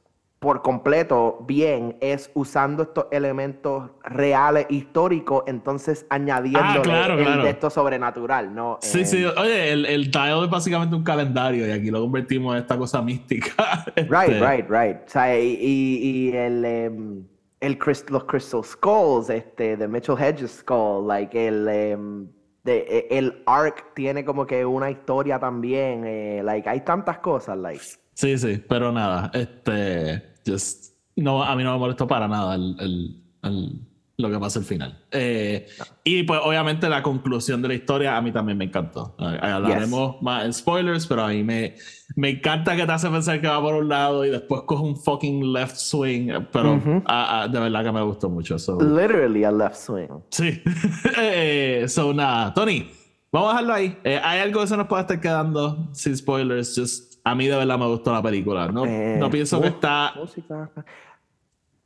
por completo bien es usando estos elementos reales, históricos, entonces añadiendo Ah, claro, el claro. de esto sobrenatural, ¿no? Sí, Eh, sí, oye, el, el dial es básicamente un calendario y aquí lo convertimos en esta cosa mística. (laughs) Right, Este, right, right. O sea, y, y- y el, em, el los Crystal Skulls, este, de Mitchell Hedges Skull, like el, em, de, e- el Ark tiene como que una historia también, eh, like hay tantas cosas, like. Sí, sí, pero nada, este, just, no, a mí no me molestó para nada el, el- el- lo que pasa al final. Eh, Y pues obviamente la conclusión de la historia a mí también me encantó. Eh, Hablaremos más en spoilers, pero a mí me, me encanta que te hace pensar que va por un lado y después coge un fucking left swing, pero Ujú. ah, ah, de verdad que me gustó mucho. so- Literally a left swing. Sí. (laughs) eh, so, nada, Tony, vamos a dejarlo ahí. Eh, hay algo que se nos puede estar quedando sin spoilers. Just, a mí de verdad me gustó la película. No, Eh, no pienso que uf, está. música.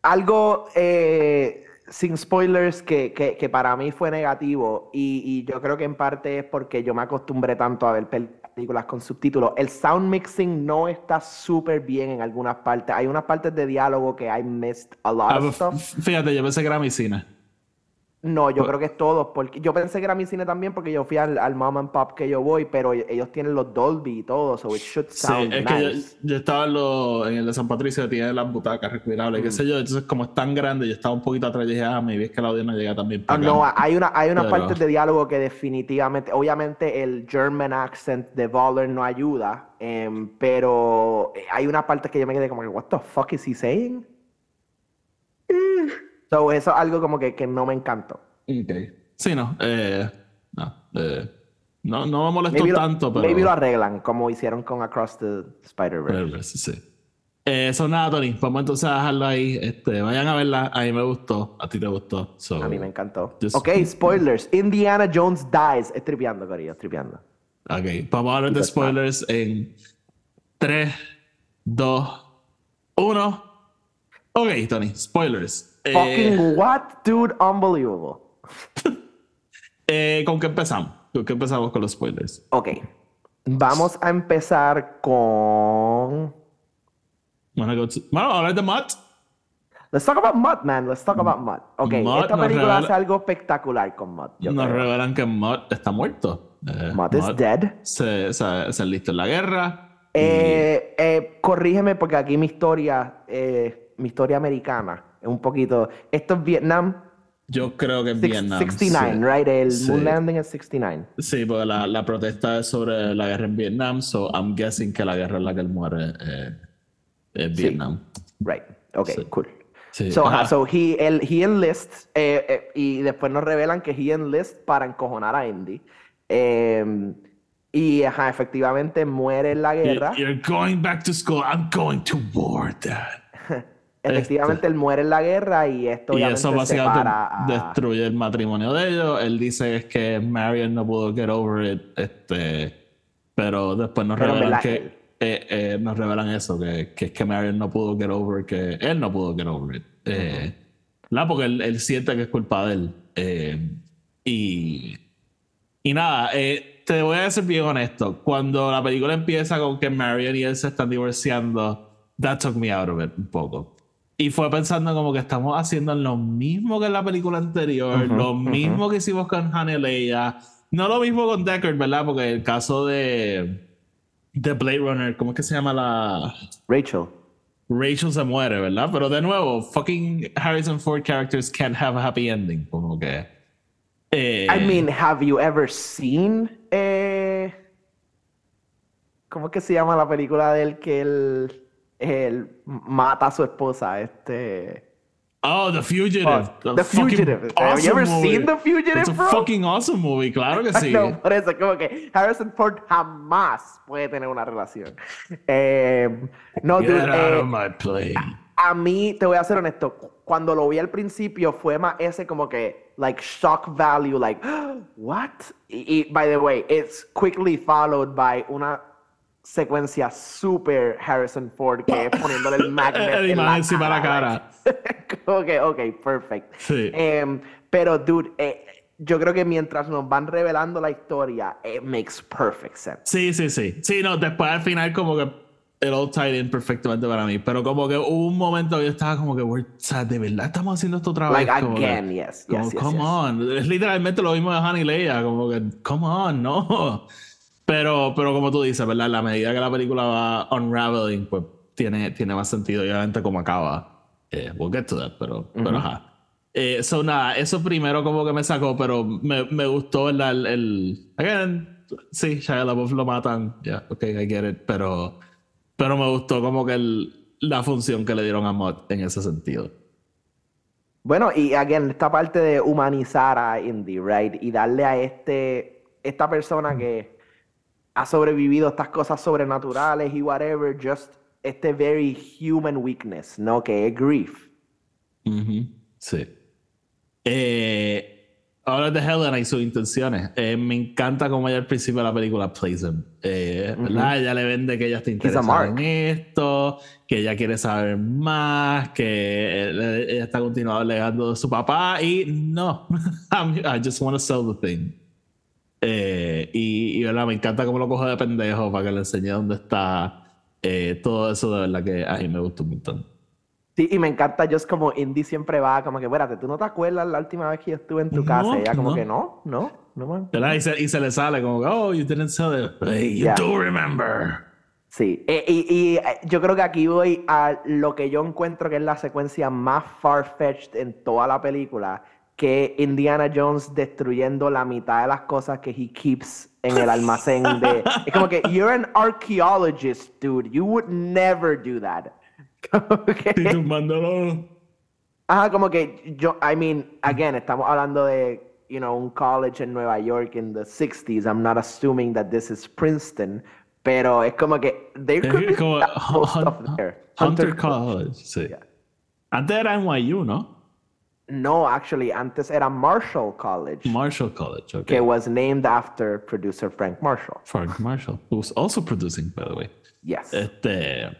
Algo eh, sin spoilers que, que- que para mí fue negativo y, y yo creo que en parte es porque yo me acostumbré tanto a ver películas con subtítulos. El sound mixing no está súper bien en algunas partes. Hay unas partes de diálogo que I missed a lot Ah, of stuff. Fíjate, yo pensé que era mi cine. No, yo Pues- creo que es todo. Porque yo pensé que era mi cine también porque yo fui al, al mom and pop que yo voy, pero ellos tienen los Dolby y todo, so it should Sí, sound es que yo, nice. yo estaba en, lo- en el de San Patricio, tiene las butacas reclinables, Mm. qué sé yo. Entonces, como es tan grande, yo estaba un poquito atrás y dije, ah, me vi que el audio no llega también Ah, no, hay una, hay unas partes de diálogo que definitivamente, obviamente el German accent de Waller no ayuda, em, pero hay unas partes que yo me quedé como que, what the fuck is he saying? So, eso es algo como que, que no me encantó. Ok. Sí, no. Eh, no, eh, no, no me molestó Maybe lo, tanto, pero. maybe lo arreglan como hicieron con Across the Spider-Verse. Sí, sí. Eh, Eso nada, Tony. Vamos entonces a dejarlo ahí. Este, vayan a verla. A mí me gustó. A ti te gustó. So, A mí me encantó. Just- Ok, spoilers. Indiana Jones dies. Es tripeando, Corillo, es tripeando. Ok. Vamos a hablar de spoilers en 3, 2, 1. Ok, Tony. Spoilers. Eh, Fucking what? Dude, unbelievable. (laughs) eh, ¿Con qué empezamos? ¿Con qué empezamos con los spoilers? Ok. Vamos a empezar con Bueno, hablar de Matt. Let's talk about Mutt, man. Let's talk about Mutt. Ok, Mutt esta película hace algo espectacular con Mutt. Nos creo. revelan que Mutt está muerto. Eh, Mutt is dead. se, se, se enlistó en la guerra. y- Eh, eh, corrígeme porque aquí mi historia, eh, mi historia americana un poquito. Esto es Vietnam. yo creo que en six- Vietnam. 69, sí. right? El Sí. moon landing es 69. Sí, porque la, la protesta es sobre la guerra en Vietnam, so I'm guessing que la guerra en la que él muere eh, es Sí. Vietnam. Right. Ok, Sí. cool. Sí. So, Ajá. so he, él- he enlists eh, eh, y después nos revelan que he enlists para encojonar a Indy. Eh, y ajá, efectivamente muere en la guerra. You're going back to school. I'm going to war, Dad. Efectivamente, él muere en la guerra y esto Y eso básicamente a- destruye el matrimonio de ellos. Él dice es que Marion no pudo get over it, este, pero después nos Pero revelan que él- eh, eh, nos revelan eso, que, que es que Marion no pudo get over, que él no pudo get over it. Eh. Porque él, él siente que es culpa de él. Eh, y, y nada, eh, te voy a ser bien honesto. Cuando la película empieza con que Marion y él se están divorciando, that took me out of it un poco. Y fue pensando como que estamos haciendo lo mismo que en la película anterior, lo mismo que hicimos con Han y Leia, no lo mismo con Deckard, ¿verdad? Porque el caso de, de Blade Runner, ¿cómo es que se llama la...? Rachel. Rachel se muere, ¿verdad? Pero de nuevo, fucking Harrison Ford characters can't have a happy ending, como que... eh, I mean, have you ever seen eh, ¿Cómo es que se llama la película del que él, él mata a su esposa? Este. Oh, The Fugitive. Oh, The Fugitive. Have you ever movie. seen The Fugitive, It's a bro? fucking awesome movie, claro que (laughs) sí. No, por eso, como que Harrison Ford jamás puede tener una relación. Eh, no, Get dude, out eh, of my plane. a mí, te voy a ser honesto, cuando lo vi al principio fue más ese como que, like, shock value, like, (gasps) what? Y, y, by the way, it's quickly followed by una secuencia super Harrison Ford que es poniéndole el (laughs) magnet El en la encima de la cara. (laughs) ok, ok, perfect. Sí. Em, pero, dude, eh, yo creo que mientras nos van revelando la historia, it makes perfect sense. Sí, sí, sí. Sí, no, después al final como que it all tied in perfectamente para mí. Pero como que hubo un momento que yo estaba como que, "We're- o sea, de verdad estamos haciendo esto otra vez. Like, Como que- again, yes, Como, yes, yes, come yes. on. Es literalmente lo mismo de Han y Leia. Como que, come on, no. Pero, pero como tú dices, ¿verdad? A medida que la película va unraveling, pues tiene, tiene más sentido. Y obviamente como acaba. Eh, we'll get to that, pero, pero ajá. Eh, so nada, eso primero como que me sacó, pero me, me gustó ¿verdad? el, el... Again, sí, Shia LaBeouf lo matan. Ya, ok, I get it. Pero, pero me gustó como que el, la función que le dieron a Mott en ese sentido. Bueno, y again, esta parte de humanizar a Indy, right? Y darle a este, esta persona que ha sobrevivido a estas cosas sobrenaturales y whatever, just este very human weakness, ¿no? Que es grief. Sí. Eh, ahora de Helena y sus intenciones. Eh, me encanta como ella al principio de la película plays him. Eh. Ella le vende que ella está interesada en esto, que ella quiere saber más, que ella está continuando legando de su papá y no. (laughs) I just want to sell the thing. Eh, y, y ¿verdad? me encanta cómo lo coge de pendejo para que le enseñe dónde está. Eh, todo eso de verdad que a mí me gustó un montón. Sí, y me encanta just como Indy siempre va como que, espérate, ¿tú no te acuerdas la última vez que yo estuve en tu No, casa? Y ella como no. que, no, no, no, man. Y se, y se le sale como, oh, you didn't sell it. Hey, you Yeah. do remember. Sí, eh, y, y, eh, yo creo que aquí voy a lo que yo encuentro que es la secuencia más far-fetched en toda la película, que Indiana Jones destruyendo la mitad de las cosas que he keeps en el almacén de... (laughs) Es como que, you're an archaeologist, dude, you would never do that. (laughs) Como que- Y tumbándolo. Ajá, como que yo, I mean, again, estamos hablando de, you know, un college en Nueva York in the 60s. I'm not assuming that this is Princeton, pero es como que there could be como that cool Hun- stuff there. Hunter College. Sí. Yeah. Antes era NYU, ¿no? No, actually, antes era Marshall College, Marshall College. Okay. que was named after producer Frank Marshall. Frank Marshall, who was also producing, by the way. Yes. Este.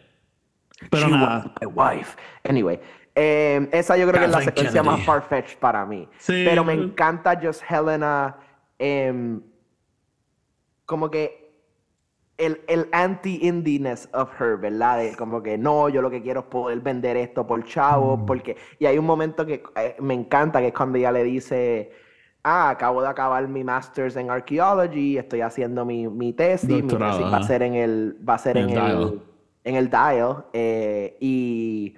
Pero She nada. was my wife. Anyway, eh, esa yo creo que es la secuencia más Kennedy. far-fetched para mí. Sí. Pero me encanta just Helena. em, como que el, el anti-indiness of her, ¿verdad? De como que no, yo lo que quiero es poder vender esto por chavo, Mm. porque... Y hay un momento que eh, me encanta, que es cuando ella le dice, ah, acabo de acabar mi master's en archaeology, estoy haciendo mi, mi tesis, mi Doctorado, tesis va a ser en el, va a ser En en, el el, dial. en el dial, eh, y,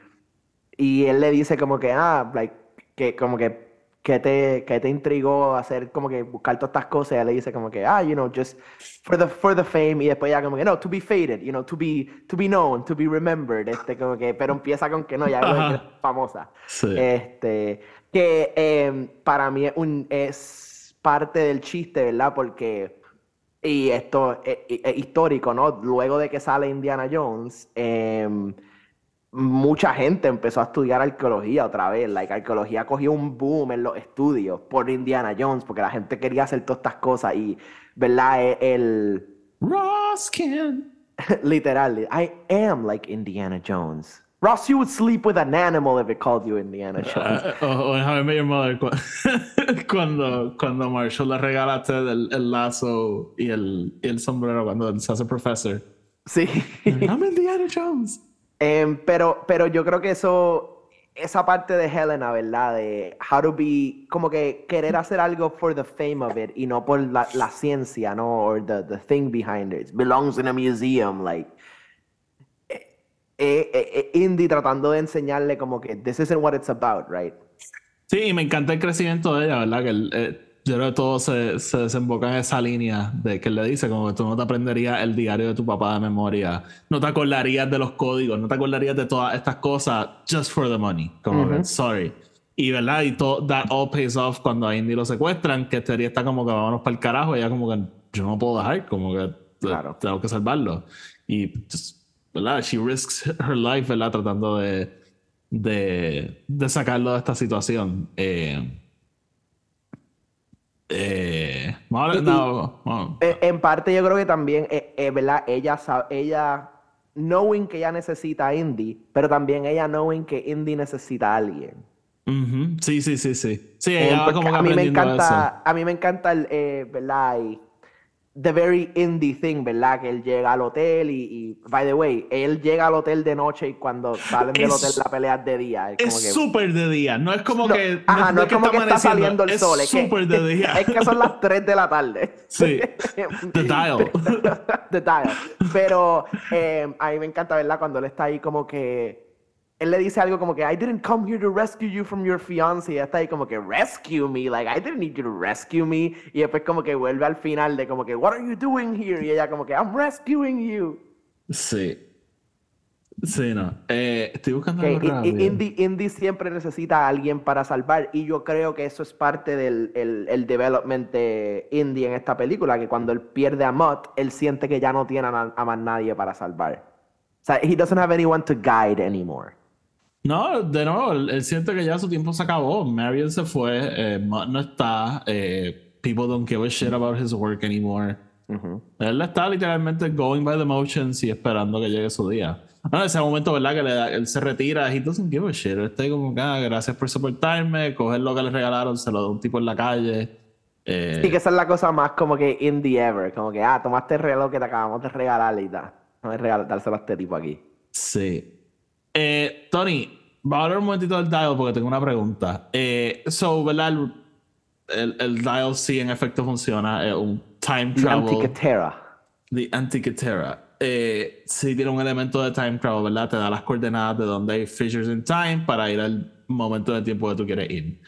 y él le dice como que, ah, like, que como que, que te, que te intrigó hacer como que buscar todas estas cosas, ella le dice como que, ah, you know, just for the, for the fame, y después ya como que, no, to be faded, you know, to be, to be known, to be remembered, este, como que, pero empieza con que no, ya es famosa. Sí. Este, que em, para mí es, un, es parte del chiste, ¿verdad? Porque, y esto es, es- es histórico, ¿no? Luego de que sale Indiana Jones, em, mucha gente empezó a estudiar arqueología otra vez. Like, arqueología cogió un boom en los estudios por Indiana Jones, porque la gente quería hacer todas estas cosas y, ¿verdad? E- El, Roskin. (laughs) literal, I am like Indiana Jones. Ross, you would sleep with an animal if it called you Indiana Jones. Ah, o, o en How I Met Your Mother, cu- (laughs) cuando, cuando Marshall le regala a Ted el, el lazo y el, y el sombrero cuando se hace professor. Sí. I'm Indiana Jones. Em, pero, pero yo creo que eso, esa parte de Helena, ¿verdad? De how to be, como que querer hacer algo for the fame of it y no por la, ciencia, ¿no? Or the, the thing behind it. Belongs in a museum, like. Eh, eh, eh, Indy tratando de enseñarle como que this isn't what it's about, right? Sí, y me encanta el crecimiento de ella, ¿verdad? Que eh, yo creo que todo se, se desemboca en esa línea de que él le dice, como que tú no te aprenderías el diario de tu papá de memoria, no te acordarías de los códigos, no te acordarías de todas estas cosas just for the money, como que, sorry. Y verdad, y todo, that all pays off cuando a Indy lo secuestran, que teoría está como que vámonos para el carajo, y ella como que yo no puedo dejar, como que Claro. tengo que salvarlo. Y, just, ¿verdad? She risks her life, ¿verdad? Tratando de, de, de sacarlo de esta situación. Eh, eh, no, vamos. Eh, En parte yo creo que también, eh, eh, ¿verdad? Ella, sa- ella, knowing que ella necesita a Indy, pero también ella knowing que Indy necesita a alguien. Ujú, Sí, sí, sí, sí. Sí, Eh, ella va como que a mí me encanta, a mí me encanta el, eh, ¿verdad? Y the very indie thing, ¿verdad? Que él llega al hotel y, y, by the way, él llega al hotel de noche y cuando salen del Es- hotel la pelea es de día. Es, súper de día, no es como No, que. ajá, no, es como que está saliendo el es sol, es que, súper de día. es que son las 3 de la tarde. Sí. (laughs) The dial. The dial. Pero eh, a mí me encanta, ¿verdad? Cuando él está ahí como que... Él le dice algo como que, I didn't come here to rescue you from your fiance. Y está ahí como que, rescue me. Like, I didn't need you to rescue me. Y después como que vuelve al final de como que, what are you doing here? Y ella como que, I'm rescuing you. Sí. Sí, no. Eh, estoy buscando Que algo rápido. Indy, Indy siempre necesita a alguien para salvar y yo creo que eso es parte del el, el development de Indy en esta película, que cuando él pierde a Mott, él siente que ya no tiene a, a más nadie para salvar. O sea, he doesn't have anyone to guide anymore. No, de nuevo, él, siente que ya su tiempo se acabó. Marion se fue, eh, Mutt no está, eh, people don't give a shit about his work anymore. Él está literalmente going by the motions y esperando que llegue su día. No, en ese momento, ¿verdad? Que le da- él se retira, he doesn't give a shit. Él está como ah, gracias por soportarme, coger lo que le regalaron, se lo da un tipo en la calle. Eh, Sí, que esa es la cosa más como que Indy ever, como que, ah, tomaste el reloj que te acabamos de regalar y tal. Vamos a regalar, dárselo a este tipo aquí. Sí. Eh, Tony, va a hablar un momentito del dial porque tengo una pregunta. Eh, so, ¿verdad? El, el, el dial sí en efecto funciona. Es un time The travel. Antikythera. The Antikythera. Eh, sí tiene un elemento de time travel, ¿verdad? Te da las coordenadas de donde hay fissures in time para ir al momento de tiempo que tú quieres ir.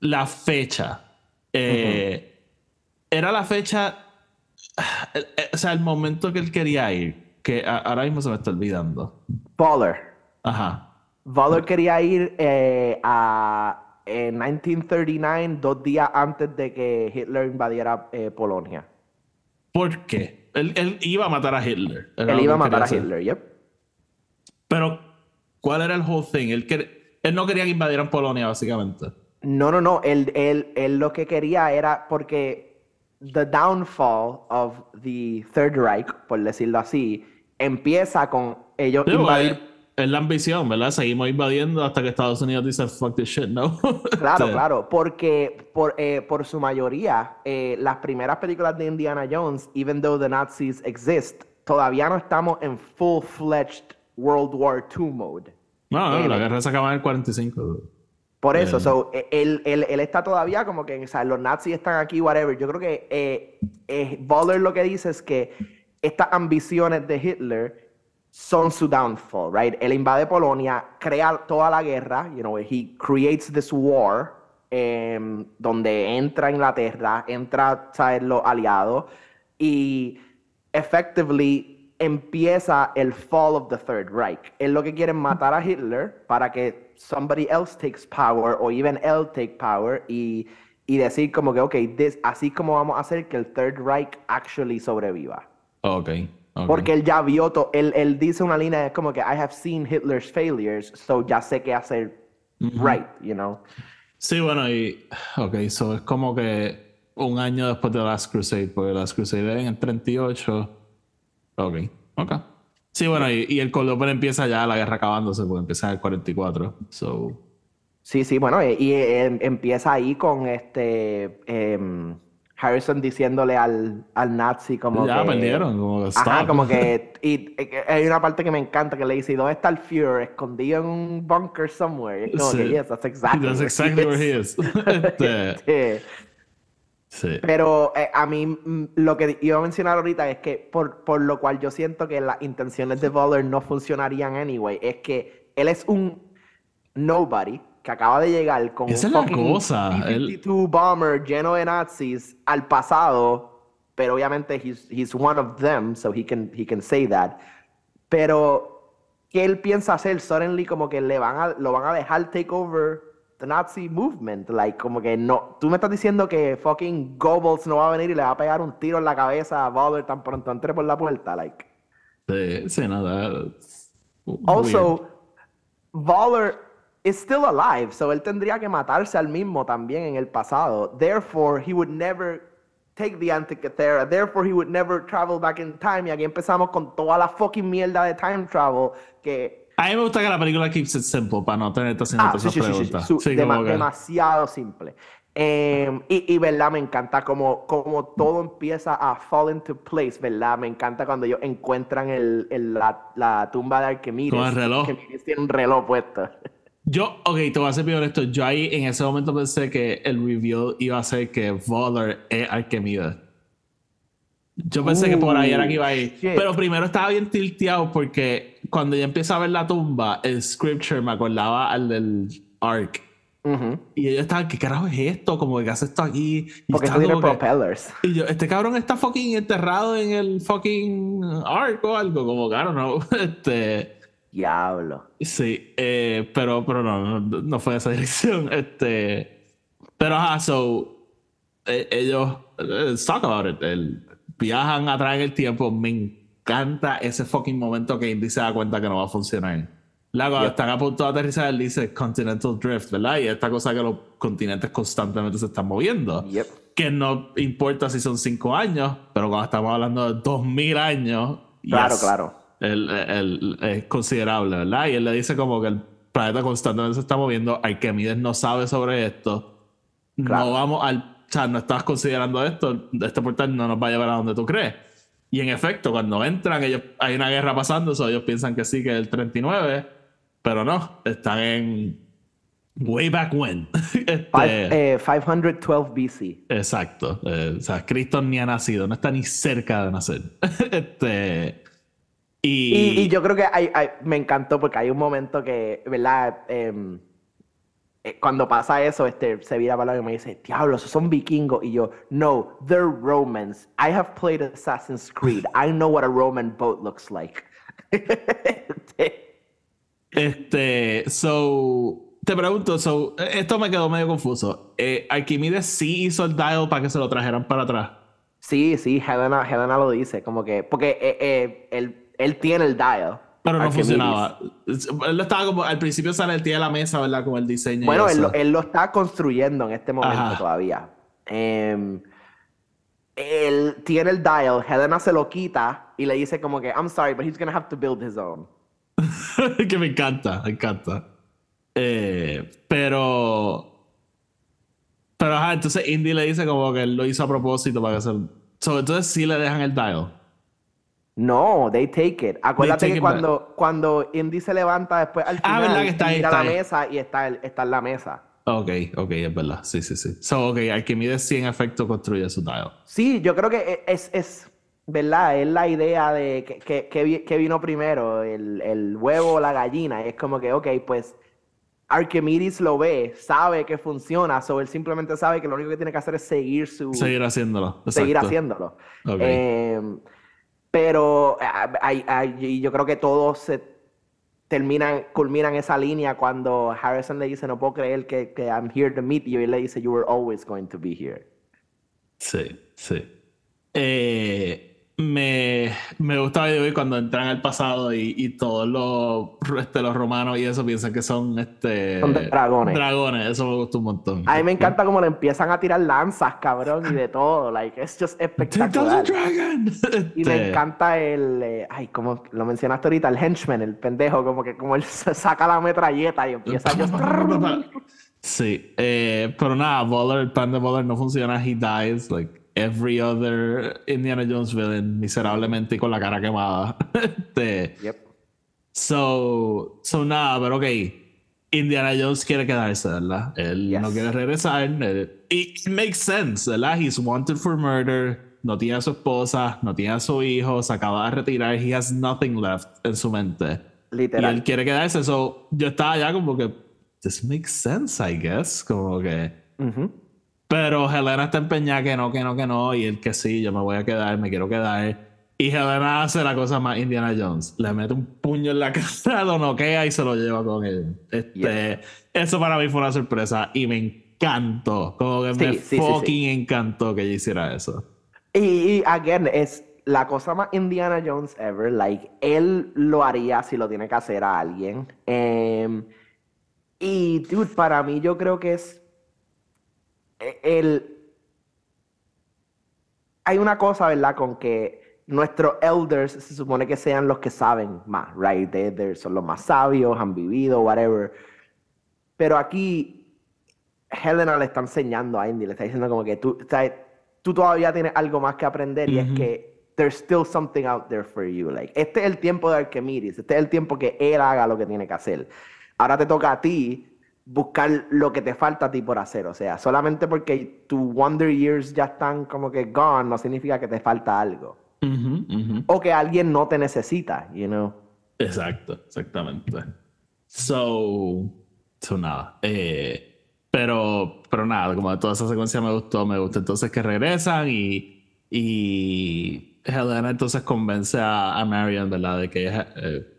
La fecha. eh, Era la fecha. eh, eh, o sea, el momento que él quería ir. Que ahora mismo se me está olvidando. Baller. Ajá. Waller quería ir eh, a en 1939, dos días antes de que Hitler invadiera eh, Polonia. ¿Por qué? Él, él iba a matar a Hitler. Él iba a matar a hacer. Hitler, yep. Pero, ¿cuál era el whole thing? Él, quer- él no quería que invadieran Polonia, básicamente. No, no, no. Él, él, él lo que quería era porque the downfall of the Third Reich, por decirlo así, empieza con ellos Sí, invadir. Es la ambición, ¿verdad? Seguimos invadiendo hasta que Estados Unidos dice fuck this shit, ¿no? (laughs) Claro, claro, porque por, eh, por su mayoría, eh, las primeras películas de Indiana Jones, even though the Nazis exist, todavía no estamos en full-fledged World War II mode. No, no, Eh, la guerra se acaba en el 45. Por eso, Eh. so, él, él- él está todavía como que, o sea, los nazis están aquí, whatever. Yo creo que eh, Butler lo que dice es que estas ambiciones de Hitler son su downfall, right? Él invade Polonia, crea toda la guerra, you know, he creates this war, em, donde entra Inglaterra, entra, ¿sabes? Los aliados, y effectively empieza el fall of the Third Reich. Él lo que quiere es matar a Hitler para que somebody else takes power o even él take power y, y decir como que, ok, así como vamos a hacer que el Third Reich actually sobreviva. Ok. Ok. Porque él ya vio, to- él, él dice una línea, es como que I have seen Hitler's failures, so ya sé qué hacer right, you know. Sí, bueno, y. Ok, so es como que un año después de Last Crusade, porque Last Crusade era en el 38. Ok, ok. Sí, bueno, y, y el Cold Open empieza ya la guerra acabándose, porque empieza en el 44. So. Sí, sí, bueno, y, y, eh, empieza ahí con este em, Harrison diciéndole al, al nazi como ya que... perdieron, como que Ajá, stop. como que... (laughs) Y, y hay una parte que me encanta que le dice, ¿y dónde está el Führer? Escondido en un bunker somewhere. Y es como Sí. que, yes, that's exactly, That's where exactly he where he is." is. (laughs) Este, (laughs) Sí. sí. Pero eh, a mí mm, lo que iba a mencionar ahorita es que por, por lo cual yo siento que las intenciones de Butler no funcionarían anyway, es que él es un nobody que acaba de llegar con Esa un es la cosa, él- B-52 bomber lleno de nazis al pasado, pero obviamente he's, he's one of them, so he can, he can say that. Pero ¿qué él piensa hacer? Suddenly como que le van a, lo van a dejar take over the Nazi movement. Like, como que no. Tú me estás diciendo que fucking Goebbels no va a venir y le va a pegar un tiro en la cabeza a Butler tan pronto entre por la puerta. Like. Sí, sí, no, weird. Also, Voller is still alive, so él tendría que matarse al mismo también en el pasado. Therefore, he would never take the Antikythera. Therefore, he would never travel back in time. Y aquí empezamos con toda la fucking mierda de time travel que A mí me gusta que la película keeps it simple para no tener haciendo Ah, sí, sí, dema- demasiado simple. Em, y, y, verdad, me encanta como, como todo empieza a fall into place, ¿verdad? Me encanta cuando ellos encuentran el, el- la, la tumba de Arquímedes. Con el reloj. Tiene un reloj puesto. Yo, ok, te voy a ser bien honesto. Yo ahí en ese momento pensé que el reveal iba a ser que Voller es Arquímedes. Yo pensé que por ahí era que iba a ir. Uh, shit. Pero primero estaba bien tilteado porque cuando yo empecé a ver la tumba, el scripture me acordaba al del Ark. Ujú. Y ellos estaban, ¿qué carajo es esto? Como que hace esto aquí. Y Porque eso estaba tiene como que- propellers. y yo, este cabrón está fucking enterrado en el fucking Ark o algo, como don't know. (laughs) Este. Diablo. Sí, eh, pero, pero no, no, no fue esa (laughs) dirección. Este, pero ajá, so, eh, ellos, eh, let's talk about it. El- viajan atrás en el tiempo. Me encanta ese fucking momento que Indy se da cuenta que no va a funcionar. Luego, Yep. están a punto de aterrizar, él dice Continental Drift, ¿verdad? Y esta cosa que los continentes constantemente se están moviendo. Yep. Que no importa si son cinco años, pero cuando estamos hablando de dos mil años. Claro, yes. claro. El- el- es considerable, ¿verdad? Y él le dice como que el planeta constantemente se está moviendo, Arquímedes no sabe sobre esto, Claro. no vamos al... O sea, no estás considerando esto, este portal no nos va a llevar a donde tú crees. Y en efecto, cuando entran, ellos, hay una guerra pasando, so ellos piensan que sí, que es el 39, pero no, están en... Way back when. (laughs) Este, Five- eh, 512 BC. Exacto. Eh, o sea, Cristo ni ha nacido, no está ni cerca de nacer. (laughs) este. Y, Y, y yo creo que hay, hay- me encantó porque hay un momento que, ¿verdad? Em, eh, cuando pasa eso, este, se vira para y me dice, diablo, esos son vikingos. Y yo, no, they're Romans. I have played Assassin's Creed. I know what a Roman boat looks like. (laughs) Este, so, te pregunto, so, eh, esto me quedó medio confuso. Eh, Arquímedes sí hizo el dial para que se lo trajeran para atrás. sí, sí, Helena, Helena lo dice, como que, porque eh, eh, él, él tiene el dial. Pero no funcionaba. Él estaba como, al principio sale el tío de la mesa, ¿verdad? Como el diseño. Bueno, él, lo- él lo está construyendo en este momento Ajá. todavía. Em, él tiene el dial, Helena se lo quita y le dice como que, I'm sorry, but he's gonna have to build his own. (laughs) que me encanta, me encanta. Eh, pero. Pero ajá, entonces Indy le dice como que él lo hizo a propósito para que se. So, entonces sí le dejan el dial. No, they take it. Acuérdate take que it cuando, cuando Indy se levanta después al Ah, final, ¿verdad que está ahí, mira está la ahí? mesa y está, el- está en la mesa. Ok, ok, es verdad. Sí, sí, sí. So, ok, Archimedes sí en efecto construye su dial. Sí, yo creo que e, es, es ¿verdad? Es la idea de que, que, que vi- que vino primero, el, el huevo o la gallina. Es como que, ok, pues Archimedes lo ve, sabe que funciona, so él simplemente sabe que lo único que tiene que hacer es seguir su... Seguir haciéndolo. seguir haciéndolo. Ok. Eh, pero ah, hay- hay- y yo creo que todos se terminan, culminan esa línea cuando Harrison le dice, no puedo creer que, que I'm here to meet you, y él le dice, you were always going to be here. Sí, sí. Eh, me, me gusta by cuando entran al pasado y, y todos los, este, los romanos y eso piensan que son este Son de dragones. Dragones, eso me gustó un montón. A mí me encanta como le empiezan a tirar lanzas, cabrón, y de todo, like, es just espectacular. Dragon. Y me Este, encanta el, eh, ay, como lo mencionaste ahorita, el henchman, el pendejo, como que como él (laughs) se saca la metralleta y empieza a. Sí, eh, pero nada, Waller, el plan de Waller no funciona. He dies like every other Indiana Jones villain, miserablemente y con la cara quemada. (laughs) Este, Yep. so, so nada, pero ok. Indiana Jones quiere quedarse, ¿verdad? Él Yes. no quiere regresar. él- y it makes sense, ¿verdad? He's wanted for murder. No tiene a su esposa, no tiene a su hijo, se acaba de retirar. He has nothing left en su mente. Y Literal. él quiere quedarse. So, yo estaba ya como que, this makes sense, I guess. Como que. Ujú. Pero Helena está empeñada que no, que no, que no. Y él que sí, yo me voy a quedar, me quiero quedar. Y Helena hace la cosa más Indiana Jones. Le mete un puño en la (laughs) cara, lo noquea y se lo lleva con él. Este, Eso para mí fue una sorpresa y me encantó. Como que Sí, me sí, sí, sí. fucking encantó que ella hiciera eso. Y, y, again, es la cosa más Indiana Jones ever. Like, él lo haría si lo tiene que hacer a alguien. Em, y, dude, para mí yo creo que es el... Hay una cosa, ¿verdad? Con que nuestros elders se supone que sean los que saben más, right? They- they're- son los más sabios, han vivido, whatever. Pero aquí Helena le está enseñando a Indy, le está diciendo como que tú, o sea, tú todavía tienes algo más que aprender y es que there's still something out there for you. Like, este es el tiempo de Archimedes, este es el tiempo que él haga lo que tiene que hacer. Ahora te toca a ti buscar lo que te falta a ti por hacer. O sea, solamente porque tu Wonder Years ya están como que gone, no significa que te falta algo. O que alguien no te necesita, you know. Exacto, exactamente. So, so nada. Eh, pero, pero nada, como de toda esa secuencia me gustó, me gusta entonces que regresan y, y Helena entonces convence a, a Marion, ¿verdad? De que eh,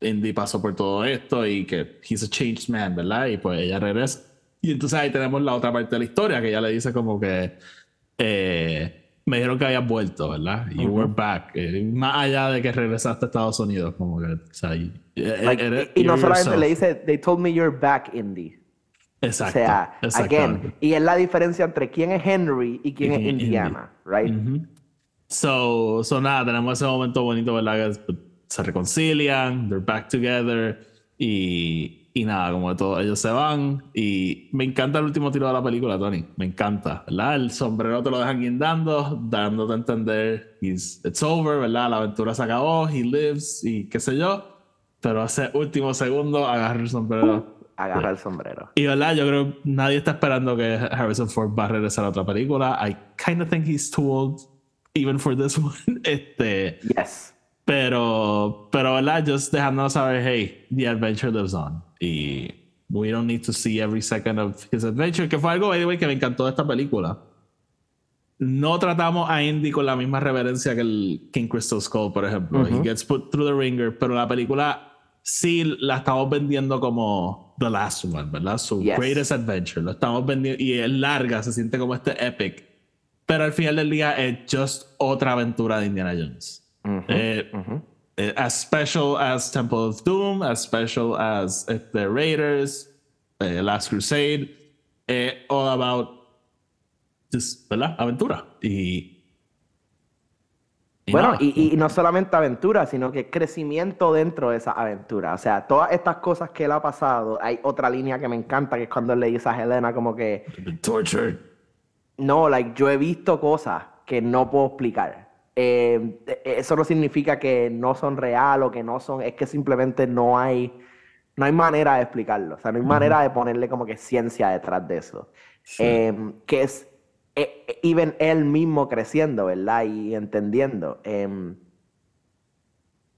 Indy pasó por todo esto y que he's a changed man, ¿verdad? Y pues ella regresa. Y entonces ahí tenemos la otra parte de la historia que ella le dice como que eh, me dijeron que habías vuelto, ¿verdad? You were back. Eh, más allá de que regresaste a Estados Unidos, como que, o sea, y, eh, Like, eres- y, no solamente le dice, they told me you're back, Indy. Exacto. O sea, again, y es la diferencia entre quién es Henry y quién es Indiana, right? Ujú. So, so nada, tenemos ese momento bonito, ¿verdad? Que se reconcilian, they're back together y, y nada, como de todo, ellos se van y me encanta el último tiro de la película, Tony, me encanta, ¿verdad? El sombrero te lo dejan guindando, dándote a entender, he's, it's over, ¿verdad? La aventura se acabó, he lives y qué sé yo, pero ese último segundo agarra el sombrero. Agarra el sombrero. Y verdad, yo creo que nadie está esperando que Harrison Ford va a regresar a otra película. I kind of think he's too old, even for this (laughs) one. Este, Yes. Pero, pero verdad, just dejándonos saber, hey, the adventure lives on. Y we don't need to see every second of his adventure, que fue algo, by the way, que me encantó de esta película. No tratamos a Indy con la misma reverencia que el King Crystal Skull, por ejemplo. He gets put through the ringer, pero la película sí la estamos vendiendo como The Last One, ¿verdad? Su Yes. greatest adventure. Lo estamos vendiendo y es larga, se siente como este epic. Pero al final del día es just otra aventura de Indiana Jones. Eh, as special as Temple of Doom, as special as The Raiders, eh, Last Crusade, eh, all about just, ¿verdad? Aventura. Y Bueno, y, y no solamente aventura, sino que crecimiento dentro de esa aventura. O sea, todas estas cosas que él ha pasado, hay otra línea que me encanta, que es cuando él le dice a Helena como que, tortured. no, like, yo he visto cosas que no puedo explicar. Eh, e- eso no significa que no son real o que no son, es que simplemente no hay, no hay manera de explicarlo. O sea, no hay manera de ponerle como que ciencia detrás de eso. Sí. Em, que es eh, eh, even él mismo creciendo, ¿verdad? Y entendiendo. Em,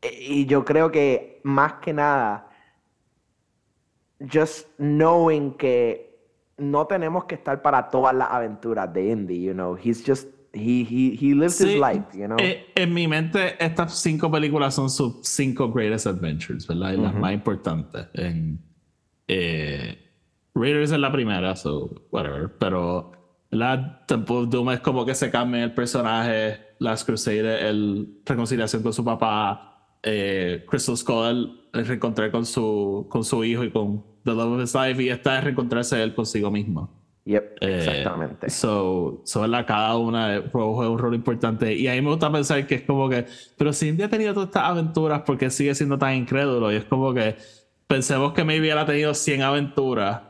eh, y yo creo que más que nada, just knowing que no tenemos que estar para todas las aventuras de Indy, you know, he's just, he, he, he lives his Sí, life, you know. eh, en mi mente, estas cinco películas son sus cinco greatest adventures, ¿verdad? Y las más importantes. En, eh, Raiders es la primera, so whatever. Pero la Temple of Doom es como que se cambia el personaje. Last Crusade, el reconciliación con su papá. Eh, Crystal Skull, el reencontrar con su, con su hijo y con The Love of His Life. Y esta es reencontrarse él consigo mismo. Yep, Eh, exactamente. So, so ¿verdad? cada una juega un rol importante. Y a mí me gusta pensar que es como que, pero si Indy ha tenido todas estas aventuras, ¿por qué sigue siendo tan incrédulo? Y es como que pensemos que maybe él ha tenido 100 aventuras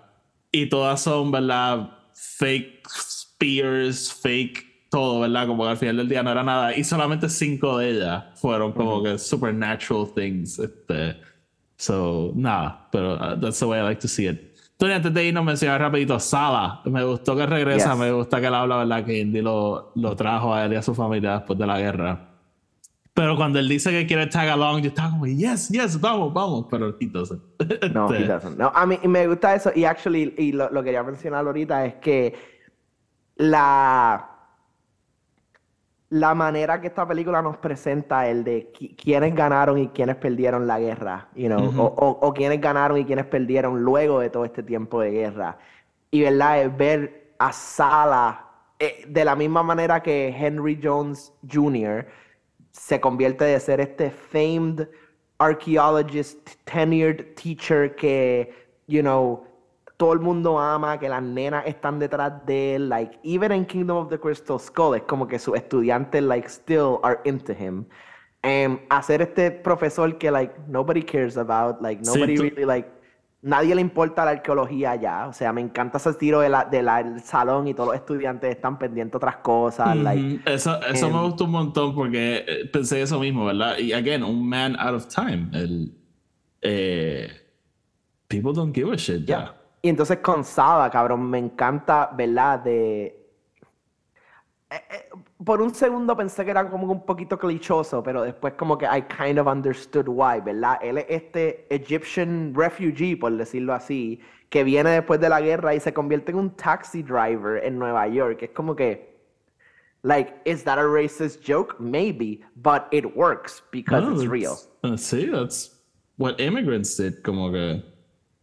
y todas son, ¿verdad? Fake spears, fake todo, ¿verdad? Como que al final del día no era nada. Y solamente 5 de ellas fueron como que supernatural things. Este, so, nada, pero uh, that's the way I like to see it. Tony, antes de irnos, mencionar rapidito Sala. Me gustó que regresa, Yes. me gusta que él habla, ¿verdad? Que Indy lo, lo trajo a él y a su familia después de la guerra. Pero cuando él dice que quiere tag along, yo estaba como, yes, yes, vamos, vamos. Pero entonces. (laughs) No, he doesn't. No, a mí me gusta eso. Y actually, y lo, lo quería mencionar ahorita, es que la, la manera que esta película nos presenta el de qui- quiénes ganaron y quiénes perdieron la guerra, you know, o- o quiénes ganaron y quiénes perdieron luego de todo este tiempo de guerra. Y verdad, es ver a Sala eh, de la misma manera que Henry Jones Jr. se convierte de ser este famed archaeologist, tenured teacher que, you know, todo el mundo ama, que las nenas están detrás de él, like, even in Kingdom of the Crystal Skull, es como que sus estudiantes, like, still are into him. Em, hacer este profesor que, like, nobody cares about, like, nobody really, like, nadie le importa la arqueología ya, o sea, me encanta ese tiro del de la- del salón y todos los estudiantes están pendientes de otras cosas, like. Eso, me gustó un montón porque eh, pensé eso mismo, ¿verdad? Y again, un man out of time. El, eh, people don't give a shit. Ya. Y entonces con Saba, cabrón, me encanta, ¿verdad? De... eh, eh, por un segundo pensé que era como un poquito clichoso, pero después como que I kind of understood why, ¿verdad? Él es este Egyptian refugee, por decirlo así, que viene después de la guerra y se convierte en un taxi driver en Nueva York. Es como que, like, is that a racist joke? Maybe, but it works because No, it's real. uh, sí, that's what immigrants did, como que.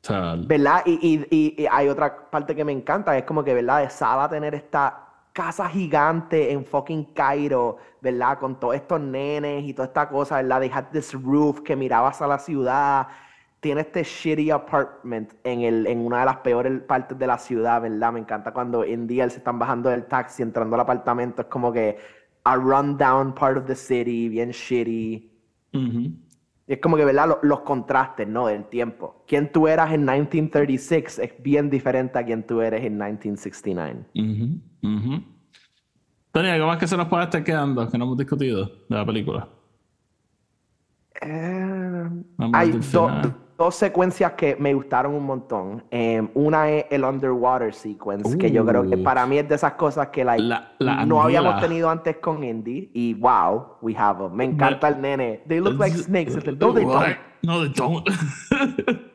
O sea, ¿Verdad? Y, y- y- y hay otra parte que me encanta, es como que, ¿verdad? De Saba tener esta casa gigante en fucking Cairo, ¿verdad? Con todos estos nenes y toda esta cosa, ¿verdad? They had this roof que mirabas a la ciudad. Tiene este shitty apartment en, el, en una de las peores partes de la ciudad, ¿verdad? Me encanta cuando y él se están bajando del taxi, entrando al apartamento, es como que a rundown part of the city, bien shitty. Y es como que, ¿verdad? Lo- Los, contrastes, ¿no? Del tiempo. Quien tú eras en 1936 es bien diferente a quien tú eres en 1969. Ujú, ujú. Tony, ¿algo más que se nos pueda estar quedando que no hemos discutido de la película? Eh, hay al do- final. do- dos secuencias que me gustaron un montón. Eh, una es el underwater sequence, que yo creo que para mí es de esas cosas que like, La- la no habíamos tenido antes con Indy. Y wow, we have them. Me encanta el nene. They look like snakes. No, they don't. No, they don't. (laughs)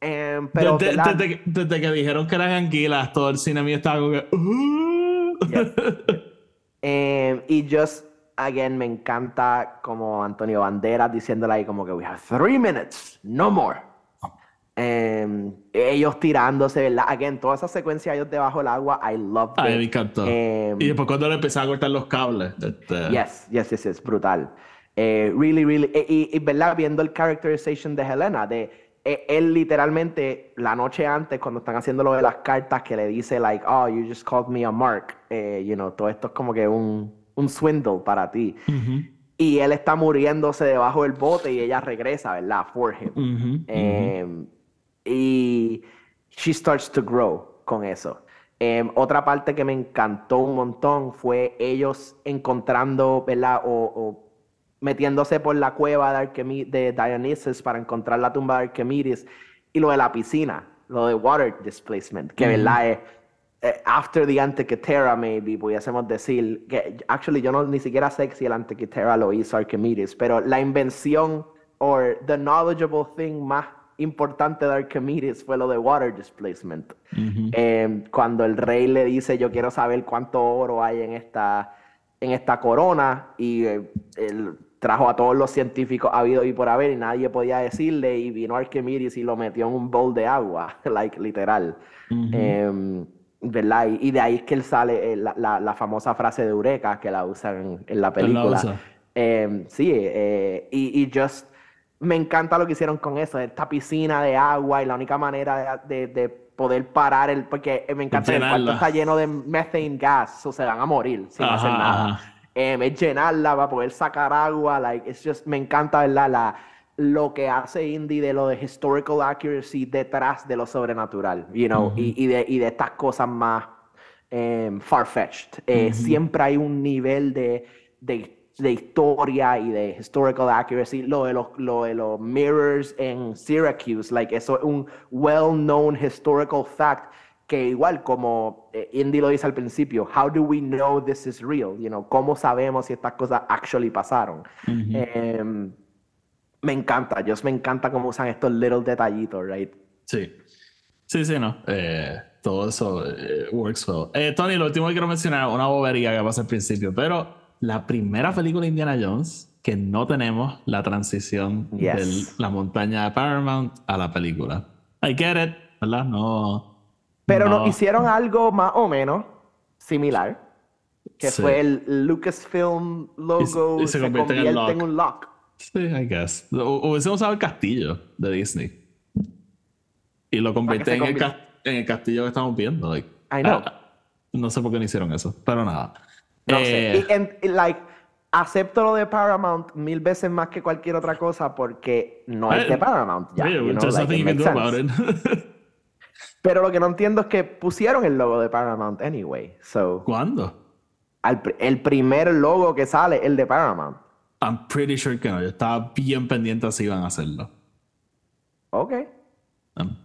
Em, pero, desde, que- desde que dijeron que eran anguilas, todo el cine mío estaba como que. "Uh". (laughs) Em, y just, again, me encanta como Antonio Banderas diciéndole ahí como que we have three minutes, no more. Em, ellos tirándose, ¿verdad? Again, toda esa secuencia de ellos debajo del agua, I love Ay, it. me encantó. Em, y después cuando le empezaron a cortar los cables. Este, Yes, yes, yes, yes, brutal. Eh, really, really, e- y, y, ¿verdad? Viendo el characterization de Helena, de eh, él literalmente la noche antes, cuando están haciendo lo de las cartas, que le dice, like, oh, you just called me a mark, eh, you know, todo esto es como que un, un swindle para ti. Y él está muriéndose debajo del bote y ella regresa, ¿verdad? For him. Em, y she starts to grow con eso. Em, otra parte que me encantó un montón fue ellos encontrando, ¿verdad? O, o metiéndose por la cueva de, Archimi- de Dionysus para encontrar la tumba de Archimedes y lo de la piscina, lo de water displacement, que, ¿verdad? Es, after the Antikythera, maybe, pudiésemos decir, que actually yo no ni siquiera sé si el Antikythera lo hizo Archimedes, pero la invención o the knowledgeable thing más importante de Archimedes fue lo de water displacement. ujú. Eh, cuando el rey le dice, yo quiero saber cuánto oro hay en esta, en esta corona, y eh, él trajo a todos los científicos habido y por haber, y nadie podía decirle, y vino Archimedes y lo metió en un bowl de agua, (laughs) like, literal. Ujú. Em, ¿verdad? Y, y de ahí es que él sale eh, la, la- la famosa frase de Eureka que la usan en la Él la película. usa. Em, sí, eh, y, y just me encanta lo que hicieron con eso, esta piscina de agua y la única manera de, de- de poder parar el, porque eh, me encanta que el cuarto está lleno de methane gas, o se van a morir sin Ajá, hacer nada. Em, es llenarla para poder sacar agua, like, it's just, me encanta, ¿verdad? La, lo que hace Indy de lo de historical accuracy detrás de lo sobrenatural, you know, y, y de, y de estas cosas más em, far-fetched. Eh, Siempre hay un nivel de, de, de historia y de historical accuracy. Lo de los, lo de los mirrors en Syracuse, like, eso es un well-known historical fact que igual como eh, Indy lo dice al principio, how do we know this is real? You know, ¿cómo sabemos si estas cosas actually pasaron? Me encanta, yo me encanta cómo usan estos little detallitos, right? Sí. Sí, sí, no. Eh, todo eso eh, works well. Eh, Tony, lo último que quiero mencionar, una bobería que pasa al principio, pero la primera película de Indiana Jones que no tenemos la transición Yes. de la montaña de Paramount a la película. I get it, ¿verdad? No. Pero no. nos hicieron algo más o menos similar, que Sí. fue el Lucasfilm logo Y- y se se, convierte en el en, lock. un lock. Sí, I guess. O- Hubiésemos usado el castillo de Disney. Y lo convierte se en, el en el castillo que estamos viendo. like, I know. ah, no sé por qué no hicieron eso, pero nada. No Eh, sé. Y, y, like, acepto lo de Paramount mil veces más que cualquier otra cosa porque no es de Paramount. Ya, oye, you know, there's like, nothing it you can makes do sense. about it. (laughs) Pero lo que no entiendo es que pusieron el logo de Paramount anyway. So, ¿Cuándo? al el primer logo que sale, el de Paramount. I'm pretty sure que no. Yo estaba bien pendiente si iban a hacerlo. Ok. Um,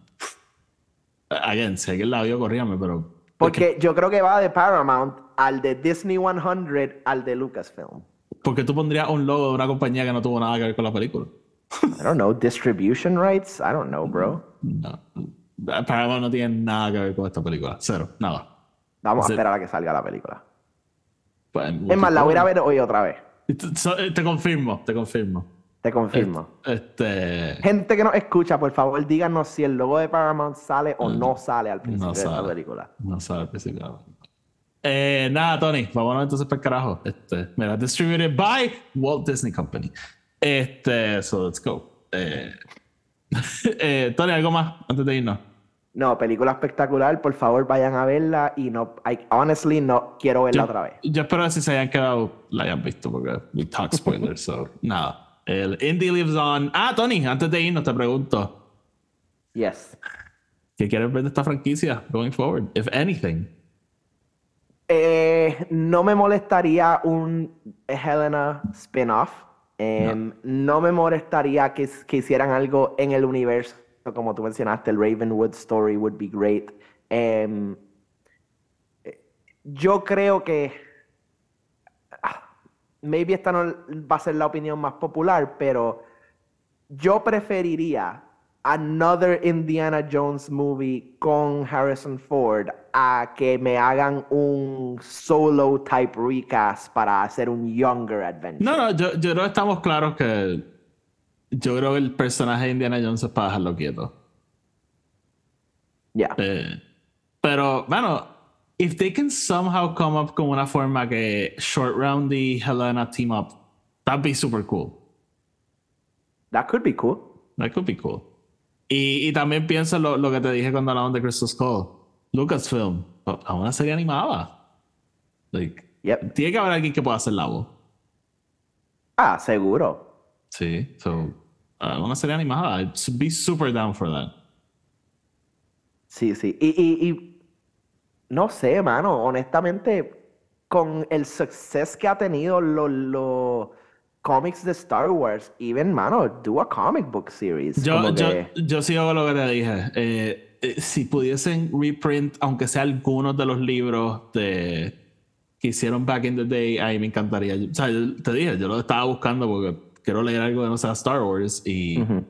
again, si alguien la vio, corríame, pero. Porque yo creo que va de Paramount al de Disney 100 al de Lucasfilm. ¿Por qué tú pondrías un logo de una compañía que no tuvo nada que ver con la película? I don't know, distribution rights? I don't know, bro. No. Paramount no tiene nada que ver con esta película. Cero, nada. Vamos a esperar a que salga la película. Pues, Es más, la voy a ver hoy otra vez. Te, eh, te confirmo, te confirmo. Te confirmo. Este. Gente que nos escucha, por favor, díganos si el logo de Paramount sale o no sale al principio No de esta sale. película. No sabe al principio. Eh, nada, Tony, vámonos entonces para el carajo. Este, mira, distributed by Walt Disney Company. Este, so let's go. Eh, (laughs) eh, Tony, ¿algo más antes de irnos? No, película espectacular, por favor vayan a verla y no, I honestly no quiero verla Yo, otra vez. yo espero que si se hayan quedado, la hayan visto, porque we talk spoilers, so (laughs) nada. El Indie Lives On. Ah, Tony, antes de irnos te pregunto, Yes. ¿qué quieres ver de esta franquicia going forward, if anything? Eh, no me molestaría un Helena spin-off. Em, no. me molestaría que, que hicieran algo en el universo, como tú mencionaste, el Ravenwood story would be great. Em, yo creo que ah, maybe esta no va a ser la opinión más popular, pero yo preferiría another Indiana Jones movie con Harrison Ford a que me hagan un solo type recast para hacer un younger adventure. No, no, yo, yo creo estamos claros que yo creo que el personaje de Indiana Jones es para dejarlo quieto. Yeah. Eh, pero, bueno, if they can somehow come up con una forma que Short Round y Helena team up, that'd be super cool. That could be cool. That could be cool. Y, y también pienso lo, lo que te dije cuando hablamos de Crystal Skull. Lucasfilm, a una serie animada. Like, Yep. tiene que haber alguien que pueda hacer la voz. Ah, seguro. Sí, so, una serie animada. I'd be super down for that. Sí, sí. Y, y, y no sé, mano, honestamente, con el suceso que ha tenido los los cómics de Star Wars, even, mano, do a comic book series. Yo, yo, que- yo sigo con lo que te dije. Eh, eh, si pudiesen reprint, aunque sea algunos de los libros de, que hicieron back in the day, ahí me encantaría. O sea, yo te dije, yo lo estaba buscando porque quiero leer algo que no sea Star Wars y Ujú.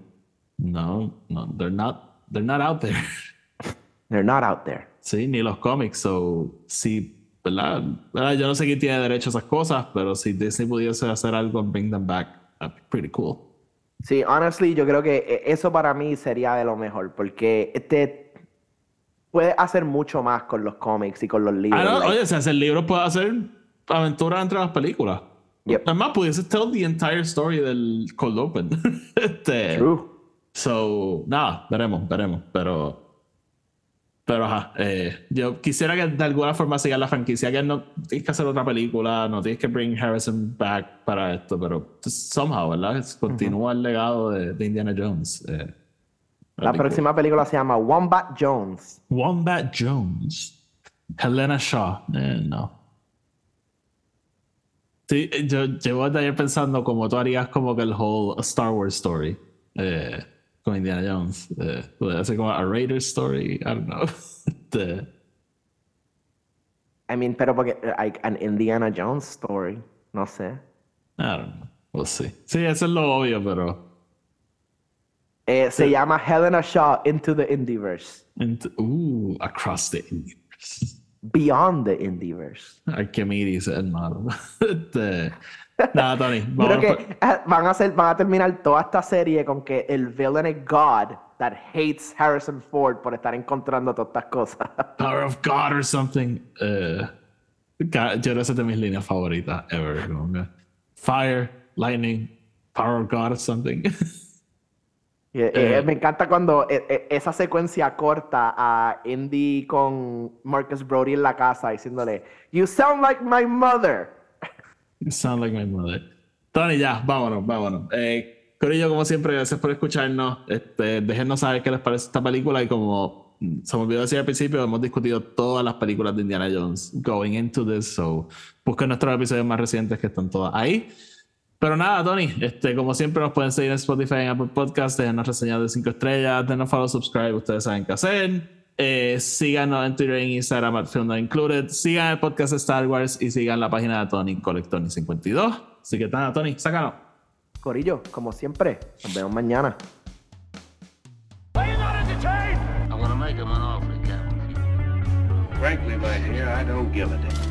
no, no, they're not, they're not out there. (laughs) They're not out there. Sí, ni los cómics. So, sí, ¿verdad? ¿verdad? Yo no sé quién tiene derecho a esas cosas, pero si Disney pudiese hacer algo bring them back, that'd be pretty cool. Sí, honestly, yo creo que eh, eso para mí sería de lo mejor, porque te puedes hacer mucho más con los cómics y con los libros. Ah, no, like- oye, si hacer libros puede hacer aventuras entre las películas. Yep. Además, pudiese tell the entire story del Cold Open. (laughs) este, True. So, nada, veremos, veremos. Pero, pero ajá, eh, yo quisiera que de alguna forma siga la franquicia, que no tienes que hacer otra película, no tienes que bring Harrison back para esto, pero just somehow, ¿verdad? Continúa el legado de, de Indiana Jones. eh, La próxima película se llama Wombat Jones. Wombat Jones. Helena Shaw. Eh, no. Sí, yo llevo ayer pensando como tú harías como que el whole Star Wars story eh, con Indiana Jones. Eh, ser como a Raider story, I don't know. (laughs) I mean, pero porque like an Indiana Jones story, no sé. I don't know. We'll see. Sí, eso es lo obvio, pero. Eh, se llama Helena Shaw Into the Indieverse. ent- uh, across the universe. Beyond the Indieverse. Archimedes, hermano. (laughs) Este, Nada, Tony. (laughs) Creo que eh, van a, hacer, van a terminar toda esta serie con que el villain es God that hates Harrison Ford por estar encontrando todas estas cosas. (laughs) Power of God or something. Eh, yo creo que es de mis líneas favoritas ever. Fire, lightning, power of God or something. Y, eh, Eh. me encanta cuando eh, eh, esa secuencia corta a Indy con Marcus Brody en la casa diciéndole, You sound like my mother. (laughs) You sound like my mother. Tony, ya, vámonos, vámonos. Eh, Corillo, como siempre, gracias por escucharnos. Este, déjenos saber qué les parece esta película y como se me olvidó decir al principio, hemos discutido todas las películas de Indiana Jones going into this, so busquen nuestros episodios más recientes que están todas ahí. Pero nada, Tony, este, como siempre nos pueden seguir en Spotify, en Apple Podcasts, dejarnos reseñas de 5 estrellas, denos follow, subscribe, ustedes saben qué hacer. Eh, síganos en Twitter e Instagram at Film Not Included. Sigan el podcast de Star Wars y sigan la página de Tony Collect Tony 52. Así que nada, Tony, sácanos. Corillo, como siempre, nos vemos mañana. Frankly, my dear, I don't give a damn.